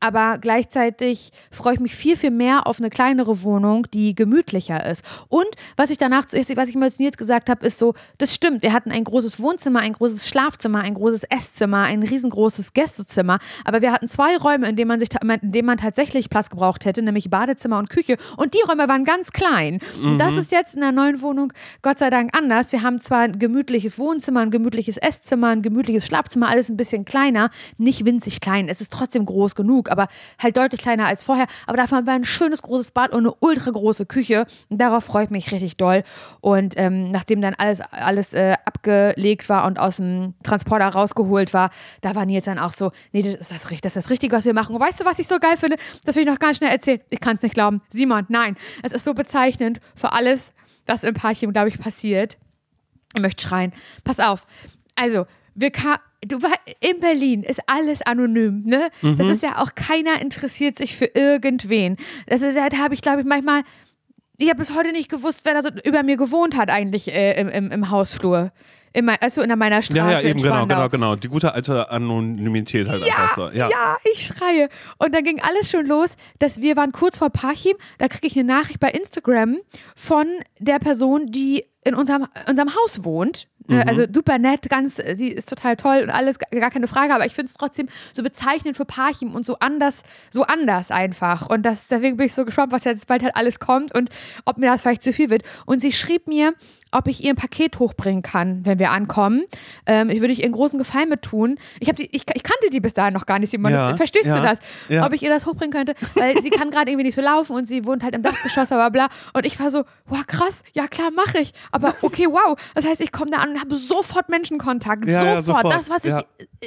S2: Aber gleichzeitig freue ich mich viel, viel mehr auf eine kleinere Wohnung, die gemütlicher ist. Und was ich danach, was ich mal zu Nils gesagt habe, ist so, das stimmt, wir hatten ein großes Wohnzimmer, ein großes Schlafzimmer, ein großes Esszimmer, ein riesengroßes Gästezimmer. Aber wir hatten zwei Räume, in denen man, sich, in denen man tatsächlich Platz gebraucht hätte, nämlich Badezimmer und Küche. Und die Räume waren ganz klein. Und das ist jetzt in der neuen Wohnung Gott sei Dank anders. Wir haben zwar ein gemütliches Wohnzimmer, ein gemütliches Esszimmer, ein gemütliches Schlafzimmer, alles ein bisschen kleiner, nicht winzig klein. Es ist trotzdem groß genug, aber halt deutlich kleiner als vorher. Aber dafür haben wir ein schönes großes Bad und eine ultra große Küche. Und darauf freue ich mich richtig doll. Und ähm, nachdem dann alles, alles äh, abgelegt war und aus dem Transporter rausgeholt war, da war Nils dann auch so, nee, das ist das, das ist das Richtige, was wir machen. Und weißt du, was ich so geil finde? Das will ich noch ganz schnell erzählen. Ich kann es nicht glauben. Simon, nein. Es ist so bezeichnend für alles, was im Parchim, glaube ich, passiert. Ich möchte schreien. Pass auf. Also, wir ka du war in Berlin ist alles anonym, ne? Das ist ja auch keiner interessiert sich für irgendwen. Das ist ja, da habe ich glaube ich manchmal ich habe bis heute nicht gewusst, wer da so über mir gewohnt hat eigentlich äh, im, im, im Hausflur. In mein, also in meiner Straße.
S1: Ja, ja, eben, genau, genau, genau. Die gute alte Anonymität halt einfach so. Ja.
S2: Ja, ich schreie. Und dann ging alles schon los, dass wir waren kurz vor Parchim, da kriege ich eine Nachricht bei Instagram von der Person, die in unserem, unserem Haus wohnt.
S1: Mhm.
S2: Äh, Also super nett, ganz, sie ist total toll und alles, gar gar keine Frage, aber ich finde es trotzdem so bezeichnend für Parchim und so anders, so anders einfach. Und das, deswegen bin ich so gespannt, was jetzt bald halt alles kommt und ob mir das vielleicht zu viel wird. Und sie schrieb mir, ob ich ihr ein Paket hochbringen kann, wenn wir ankommen. Ähm, ich würde ich ihr einen großen Gefallen mit tun. Ich, die, ich, ich kannte die bis dahin noch gar nicht, Simon.
S1: Ja,
S2: Verstehst
S1: ja,
S2: du das?
S1: ja.
S2: Ob ich ihr das hochbringen könnte? Weil sie kann gerade irgendwie nicht so laufen und sie wohnt halt im Dachgeschoss, bla bla. Und ich war so, wow, krass, ja klar, mache ich. Aber okay, wow. Das heißt, ich komme da an und habe sofort Menschenkontakt. Sofort.
S1: sofort.
S2: Das, was ich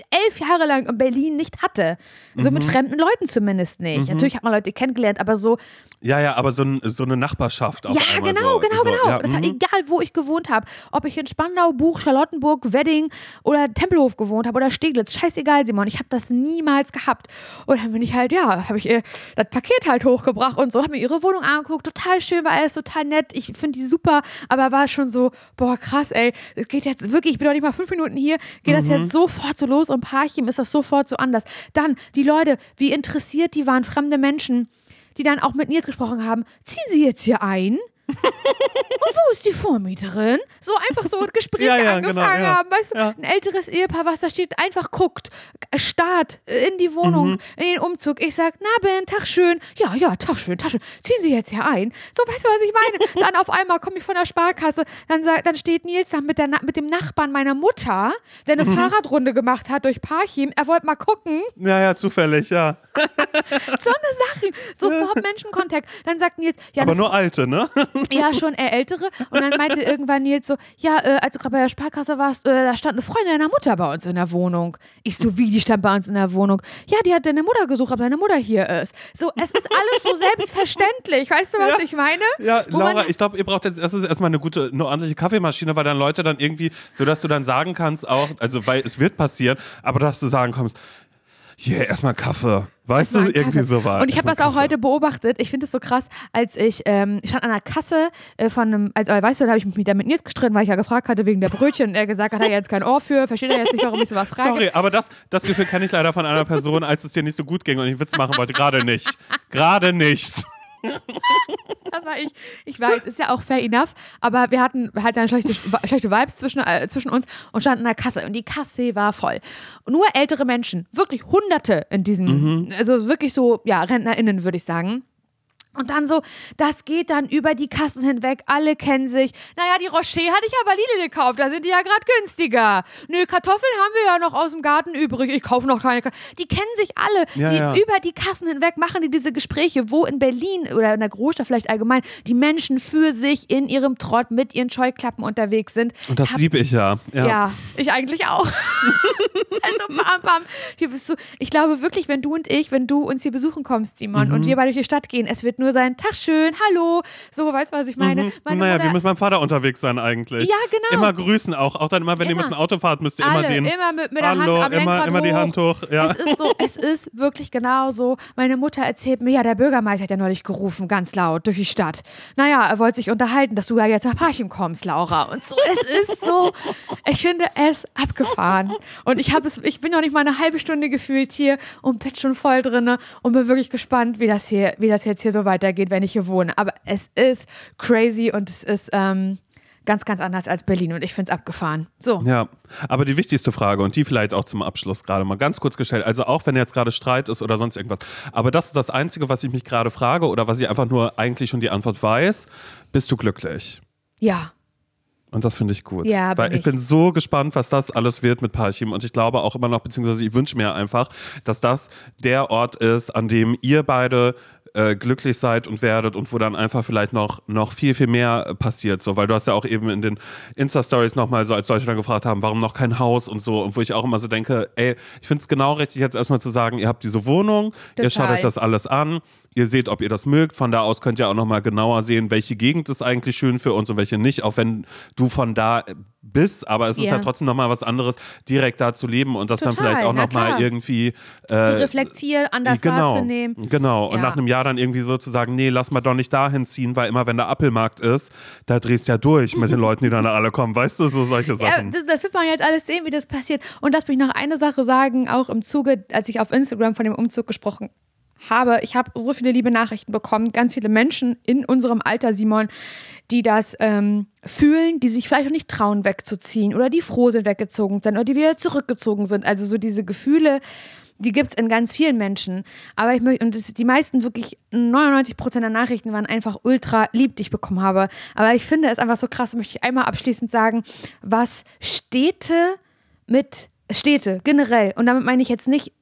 S2: elf Jahre lang in Berlin nicht hatte. So
S1: Mhm.
S2: mit fremden Leuten zumindest nicht. Natürlich hat man Leute kennengelernt, aber so,
S1: Ja, ja, aber so, ein, so eine Nachbarschaft auf
S2: ja, genau,
S1: so,
S2: genau,
S1: so,
S2: genau. Das
S1: mhm.
S2: egal, wo ich gewohnt habe. Ob ich in Spandau, Buch, Charlottenburg, Wedding oder Tempelhof gewohnt habe oder Steglitz. Scheißegal, Simon. Ich habe das niemals gehabt. Und dann bin ich halt, ja, habe ich ihr das Paket halt hochgebracht und so. Habe mir ihre Wohnung angeguckt. Total schön, war alles total nett. Ich finde die super. Aber war schon so, boah, krass, ey. Es geht jetzt wirklich, ich bin doch nicht mal fünf Minuten hier. Geht das
S1: Mhm.
S2: jetzt sofort so los? Und Parchim ist das sofort so anders. Dann, die Leute, wie interessiert die waren, fremde Menschen die dann auch mit Nils gesprochen haben, ziehen Sie jetzt hier ein? Und wo ist die Vormieterin? So einfach so Gespräche [laughs]
S1: Ja, ja,
S2: angefangen
S1: genau, ja.
S2: haben. Weißt du, ein älteres Ehepaar, was da steht, einfach guckt, starrt in die Wohnung,
S1: Mhm.
S2: in den Umzug. Ich sag, na Ben, Tag schön. Ja, ja, Tag schön, Tag schön. Ziehen Sie jetzt hier ein. So, weißt du, was ich meine? [laughs] Dann auf einmal komme ich von der Sparkasse, dann, dann steht Nils da mit, der, Na- mit dem Nachbarn meiner Mutter, der
S1: Mhm.
S2: eine Fahrradrunde gemacht hat durch Parchim. Er wollte mal gucken.
S1: ja, ja, zufällig, ja. [laughs]
S2: So eine Sachen. Sofort Menschenkontakt. Dann sagt Nils, ja,
S1: Aber nur alte, ne? [laughs]
S2: ja, schon eher ältere. Und dann meinte irgendwann Nils so, ja, äh, als du gerade bei der Sparkasse warst, äh, da stand eine Freundin deiner Mutter bei uns in der Wohnung. Ich so, wie, die stand bei uns in der Wohnung? Ja, die hat deine Mutter gesucht, ob deine Mutter hier ist. So, es ist alles so selbstverständlich. Weißt du, was
S1: Ja.
S2: ich meine?
S1: Ja,
S2: Wo
S1: Laura, ich glaube, ihr braucht jetzt erstes erstmal eine gute, eine ordentliche Kaffeemaschine, weil dann Leute dann irgendwie, sodass du dann sagen kannst, auch, also weil es wird passieren, aber dass du sagen kommst, hier, erstmal Kaffee. Weißt du,
S2: Erstmal einen
S1: irgendwie
S2: Kaffee.
S1: so war.
S2: Und ich habe das auch
S1: Kaffee.
S2: heute beobachtet. Ich finde es so krass, als ich, ähm, ich stand an der Kasse äh, von einem, also weißt du, da habe ich mich wieder mit Nils gestritten, weil ich ja gefragt hatte wegen der Brötchen und er gesagt hat, er hat jetzt kein Ohr für, versteht er jetzt nicht, warum ich sowas frage.
S1: Sorry, aber das, das Gefühl kenne ich leider von einer Person, als es dir nicht so gut ging und ich einen Witz machen wollte. Gerade nicht. Gerade nicht. [laughs]
S2: Das war ich. Ich weiß, ist ja auch fair enough, aber wir hatten halt dann schlechte, schlechte Vibes zwischen, äh, zwischen uns und standen an der Kasse und die Kasse war voll. Nur ältere Menschen, wirklich Hunderte in diesem, also wirklich so, ja, RentnerInnen würde ich sagen. Und dann so, das geht dann über die Kassen hinweg, alle kennen sich. Naja, die Rocher hatte ich aber Lidl gekauft, da sind die ja gerade günstiger. Nö, Kartoffeln haben wir ja noch aus dem Garten übrig, ich kaufe noch keine. Ka- Die kennen sich alle.
S1: Ja,
S2: die
S1: ja.
S2: über die Kassen hinweg machen die diese Gespräche, wo in Berlin oder in der Großstadt vielleicht allgemein die Menschen für sich in ihrem Trott mit ihren Scheuklappen unterwegs sind.
S1: Und das liebe ich ja. ja.
S2: ja, ich eigentlich auch. [laughs] also bam, bam. Hier bist du. Ich glaube wirklich, wenn du und ich, wenn du uns hier besuchen kommst, Simon,
S1: Mhm.
S2: und wir beide durch die Stadt gehen, es wird nur sein, Tag schön, hallo. So, weißt du, was ich meine? Meine
S1: naja,
S2: Mutter-
S1: wie mit meinem Vater unterwegs sein eigentlich.
S2: Ja, genau.
S1: Immer grüßen auch. Auch dann immer, wenn ihr
S2: Immer.
S1: mit dem Auto fahrt, müsst ihr
S2: alle,
S1: immer den.
S2: immer mit, mit der
S1: Hallo,
S2: Hand am
S1: immer,
S2: Lenkrad
S1: immer die. Hand hoch. Ja.
S2: Es ist so, es [laughs] ist wirklich genau so. Meine Mutter erzählt mir, ja, der Bürgermeister hat ja neulich gerufen, ganz laut, durch die Stadt. Naja, er wollte sich unterhalten, dass du ja jetzt nach Parchim kommst, Laura. Und so, es ist so, ich finde es abgefahren. Und ich habe es, ich bin noch nicht mal eine halbe Stunde gefühlt hier und bin schon voll drinne und bin wirklich gespannt, wie das hier, wie das jetzt hier so weitergeht, wenn ich hier wohne. Aber es ist crazy und es ist ähm, ganz, ganz anders als Berlin und ich finde es abgefahren. So.
S1: Ja, aber die wichtigste Frage und die vielleicht auch zum Abschluss gerade mal ganz kurz gestellt. Also auch wenn jetzt gerade Streit ist oder sonst irgendwas. Aber das ist das Einzige, was ich mich gerade frage oder was ich einfach nur eigentlich schon die Antwort weiß. Bist du glücklich?
S2: Ja.
S1: Und das finde ich gut.
S2: Ja, bin
S1: Weil ich,
S2: ich.
S1: bin so gespannt, was das alles wird mit Parchim. Und ich glaube auch immer noch, beziehungsweise ich wünsche mir einfach, dass das der Ort ist, an dem ihr beide äh, glücklich seid und werdet und wo dann einfach vielleicht noch, noch viel, viel mehr passiert. So, weil du hast ja auch eben in den Insta-Stories nochmal so, als Leute dann gefragt haben, warum noch kein Haus und so. Und wo ich auch immer so denke, ey, ich finde es genau richtig, jetzt erstmal zu sagen, ihr habt diese Wohnung, ihr schaut
S2: Total.
S1: euch das alles an, Ihr seht, ob ihr das mögt. Von da aus könnt ihr auch nochmal genauer sehen, welche Gegend ist eigentlich schön für uns und welche nicht. Auch wenn du von da bist, aber es ist
S2: Ja.
S1: ja trotzdem nochmal was anderes, direkt da zu leben und das dann
S2: Total,
S1: vielleicht auch nochmal irgendwie
S2: Zu
S1: äh,
S2: reflektieren, anders
S1: genau,
S2: wahrzunehmen.
S1: Genau. Und
S2: Ja.
S1: nach einem Jahr dann irgendwie so zu sagen, nee, lass mal doch nicht dahin ziehen, weil immer wenn der Appelmarkt ist, da drehst du ja durch mit den [laughs] Leuten, die dann alle kommen. Weißt du, so solche
S2: Ja,
S1: Sachen.
S2: das, das wird man jetzt alles sehen, wie das passiert. Und lass mich noch eine Sache sagen, auch im Zuge, als ich auf Instagram von dem Umzug gesprochen habe. Ich habe so viele liebe Nachrichten bekommen, ganz viele Menschen in unserem Alter, Simon, die das ähm, fühlen, die sich vielleicht auch nicht trauen, wegzuziehen oder die froh sind, weggezogen sind oder die wieder zurückgezogen sind. Also so diese Gefühle, die gibt es in ganz vielen Menschen. Aber ich möchte, und das, die meisten wirklich, 99 Prozent der Nachrichten waren einfach ultra lieb, die ich bekommen habe. Aber ich finde es einfach so krass, möchte ich einmal abschließend sagen, was Städte mit Städte generell, und damit meine ich jetzt nicht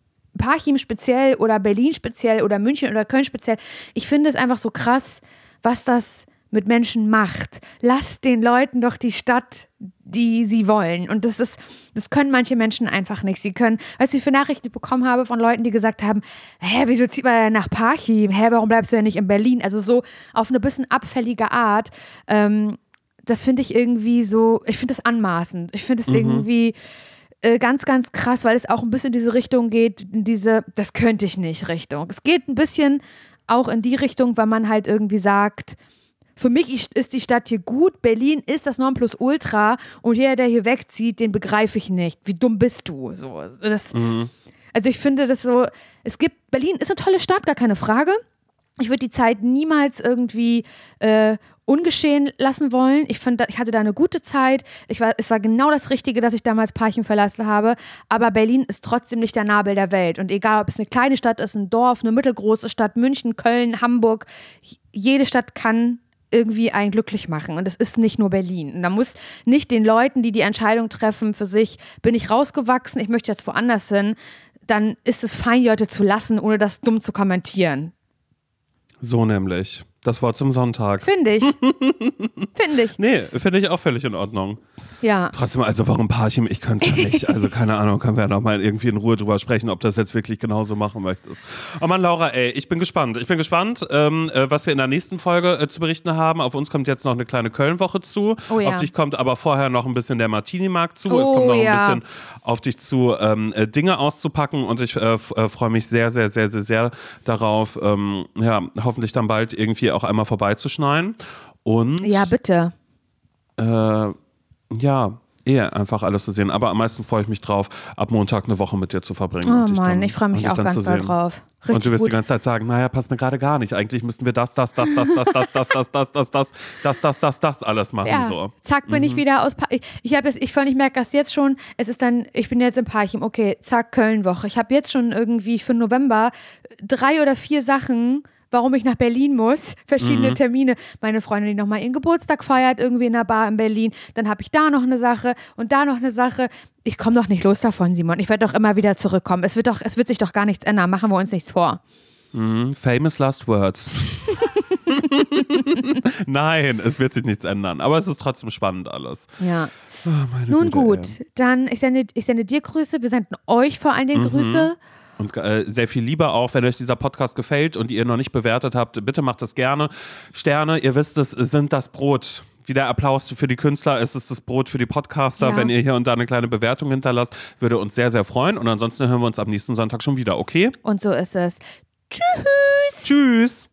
S2: Parchim speziell oder Berlin speziell oder München oder Köln speziell. Ich finde es einfach so krass, was das mit Menschen macht. Lasst den Leuten doch die Stadt, die sie wollen. Und das ist, das können manche Menschen einfach nicht. Sie können, weißt du, wie viele Nachrichten ich bekommen habe von Leuten, die gesagt haben, hä, wieso zieht man nach Parchim? Hä, warum bleibst du denn nicht in Berlin? Also so auf eine bisschen abfällige Art. Ähm, das finde ich irgendwie so, ich finde das anmaßend. Ich finde es irgendwie äh, ganz, ganz krass, weil es auch ein bisschen in diese Richtung geht, in diese, das könnte ich nicht Richtung. Es geht ein bisschen auch in die Richtung, weil man halt irgendwie sagt, für mich ist- die Stadt hier gut, Berlin ist das Nonplusultra und jeder, der hier wegzieht, den begreife ich nicht. Wie dumm bist du? So, das, Also ich finde das so, es gibt, Berlin ist eine tolle Stadt, gar keine Frage. Ich würde die Zeit niemals irgendwie äh, ungeschehen lassen wollen. Ich fand, ich hatte da eine gute Zeit. Ich war, es war genau das Richtige, dass ich damals Parchim verlassen habe. Aber Berlin ist trotzdem nicht der Nabel der Welt. Und egal, ob es eine kleine Stadt ist, ein Dorf, eine mittelgroße Stadt, München, Köln, Hamburg, jede Stadt kann irgendwie einen glücklich machen. Und es ist nicht nur Berlin. Und da muss nicht den Leuten, die die Entscheidung treffen für sich, bin ich rausgewachsen, ich möchte jetzt woanders hin, dann ist es fein, die Leute zu lassen, ohne das dumm zu kommentieren.
S1: So nämlich. Das Wort zum Sonntag.
S2: Finde ich. [laughs] Finde ich.
S1: Nee, finde ich auch völlig in Ordnung.
S2: Ja.
S1: Trotzdem, also warum Parchim? Ich kann es ja nicht. Also keine Ahnung, können wir ja noch mal irgendwie in Ruhe drüber sprechen, ob das jetzt wirklich genauso machen möchtest. Oh Mann, Laura, ey, ich bin gespannt. Ich bin gespannt, ähm, äh, was wir in der nächsten Folge äh, zu berichten haben. Auf uns kommt jetzt noch eine kleine Köln-Woche zu.
S2: Oh ja.
S1: Auf dich kommt aber vorher noch ein bisschen der Martini-Markt zu. es
S2: Oh
S1: kommt noch
S2: ja.
S1: ein bisschen auf dich zu, ähm, äh, Dinge auszupacken und ich äh, äh, freue mich sehr, sehr, sehr, sehr, sehr darauf, ähm, ja, hoffentlich dann bald irgendwie auch einmal vorbeizuschneien. Und
S2: Ja, bitte.
S1: äh, ja, eher einfach alles zu sehen. Aber am meisten freue ich mich drauf, ab Montag eine Woche mit dir zu verbringen.
S2: Oh
S1: und
S2: Mann, ich freue mich auch ganz doll drauf.
S1: und du
S2: Richtig
S1: wirst die
S2: gut.
S1: ganze Zeit sagen, naja, passt mir gerade gar nicht. Eigentlich müssten wir das, das, das, das, das, das, das, das, das, das, das, das, das, das, das alles machen.
S2: Ja,
S1: So.
S2: zack, bin
S1: Mhm.
S2: ich wieder aus. Pa ich ich habe das, ich fand, ich merke das jetzt schon. Es ist dann, ich bin jetzt in Parchim. Okay, zack, Köln-Woche. Ich habe jetzt schon irgendwie für November drei oder vier Sachen, warum ich nach Berlin muss. Verschiedene
S1: Mhm.
S2: Termine. Meine Freundin, die nochmal ihren Geburtstag feiert, irgendwie in einer Bar in Berlin. Dann habe ich da noch eine Sache und da noch eine Sache. Ich komme doch nicht los davon, Simon. Ich werde doch immer wieder zurückkommen. Es wird doch, es wird sich doch gar nichts ändern. Machen wir uns nichts vor.
S1: Mhm. Famous last words. [laughs] Nein, es wird sich nichts ändern. Aber es ist trotzdem spannend alles.
S2: Ja.
S1: Oh,
S2: Nun
S1: Güte,
S2: gut,
S1: ey.
S2: dann ich sende, ich sende dir Grüße. Wir senden euch vor allen Dingen Grüße.
S1: Und äh, sehr viel lieber auch, wenn euch dieser Podcast gefällt und ihr noch nicht bewertet habt, bitte macht das gerne. Sterne, ihr wisst es, sind das Brot. Wie der Applaus für die Künstler ist es das Brot für die Podcaster.
S2: Ja.
S1: Wenn ihr hier und da eine kleine Bewertung hinterlasst, würde uns sehr, sehr freuen. Und ansonsten hören wir uns am nächsten Sonntag schon wieder, okay?
S2: Und so ist es. Tschüss.
S1: Tschüss!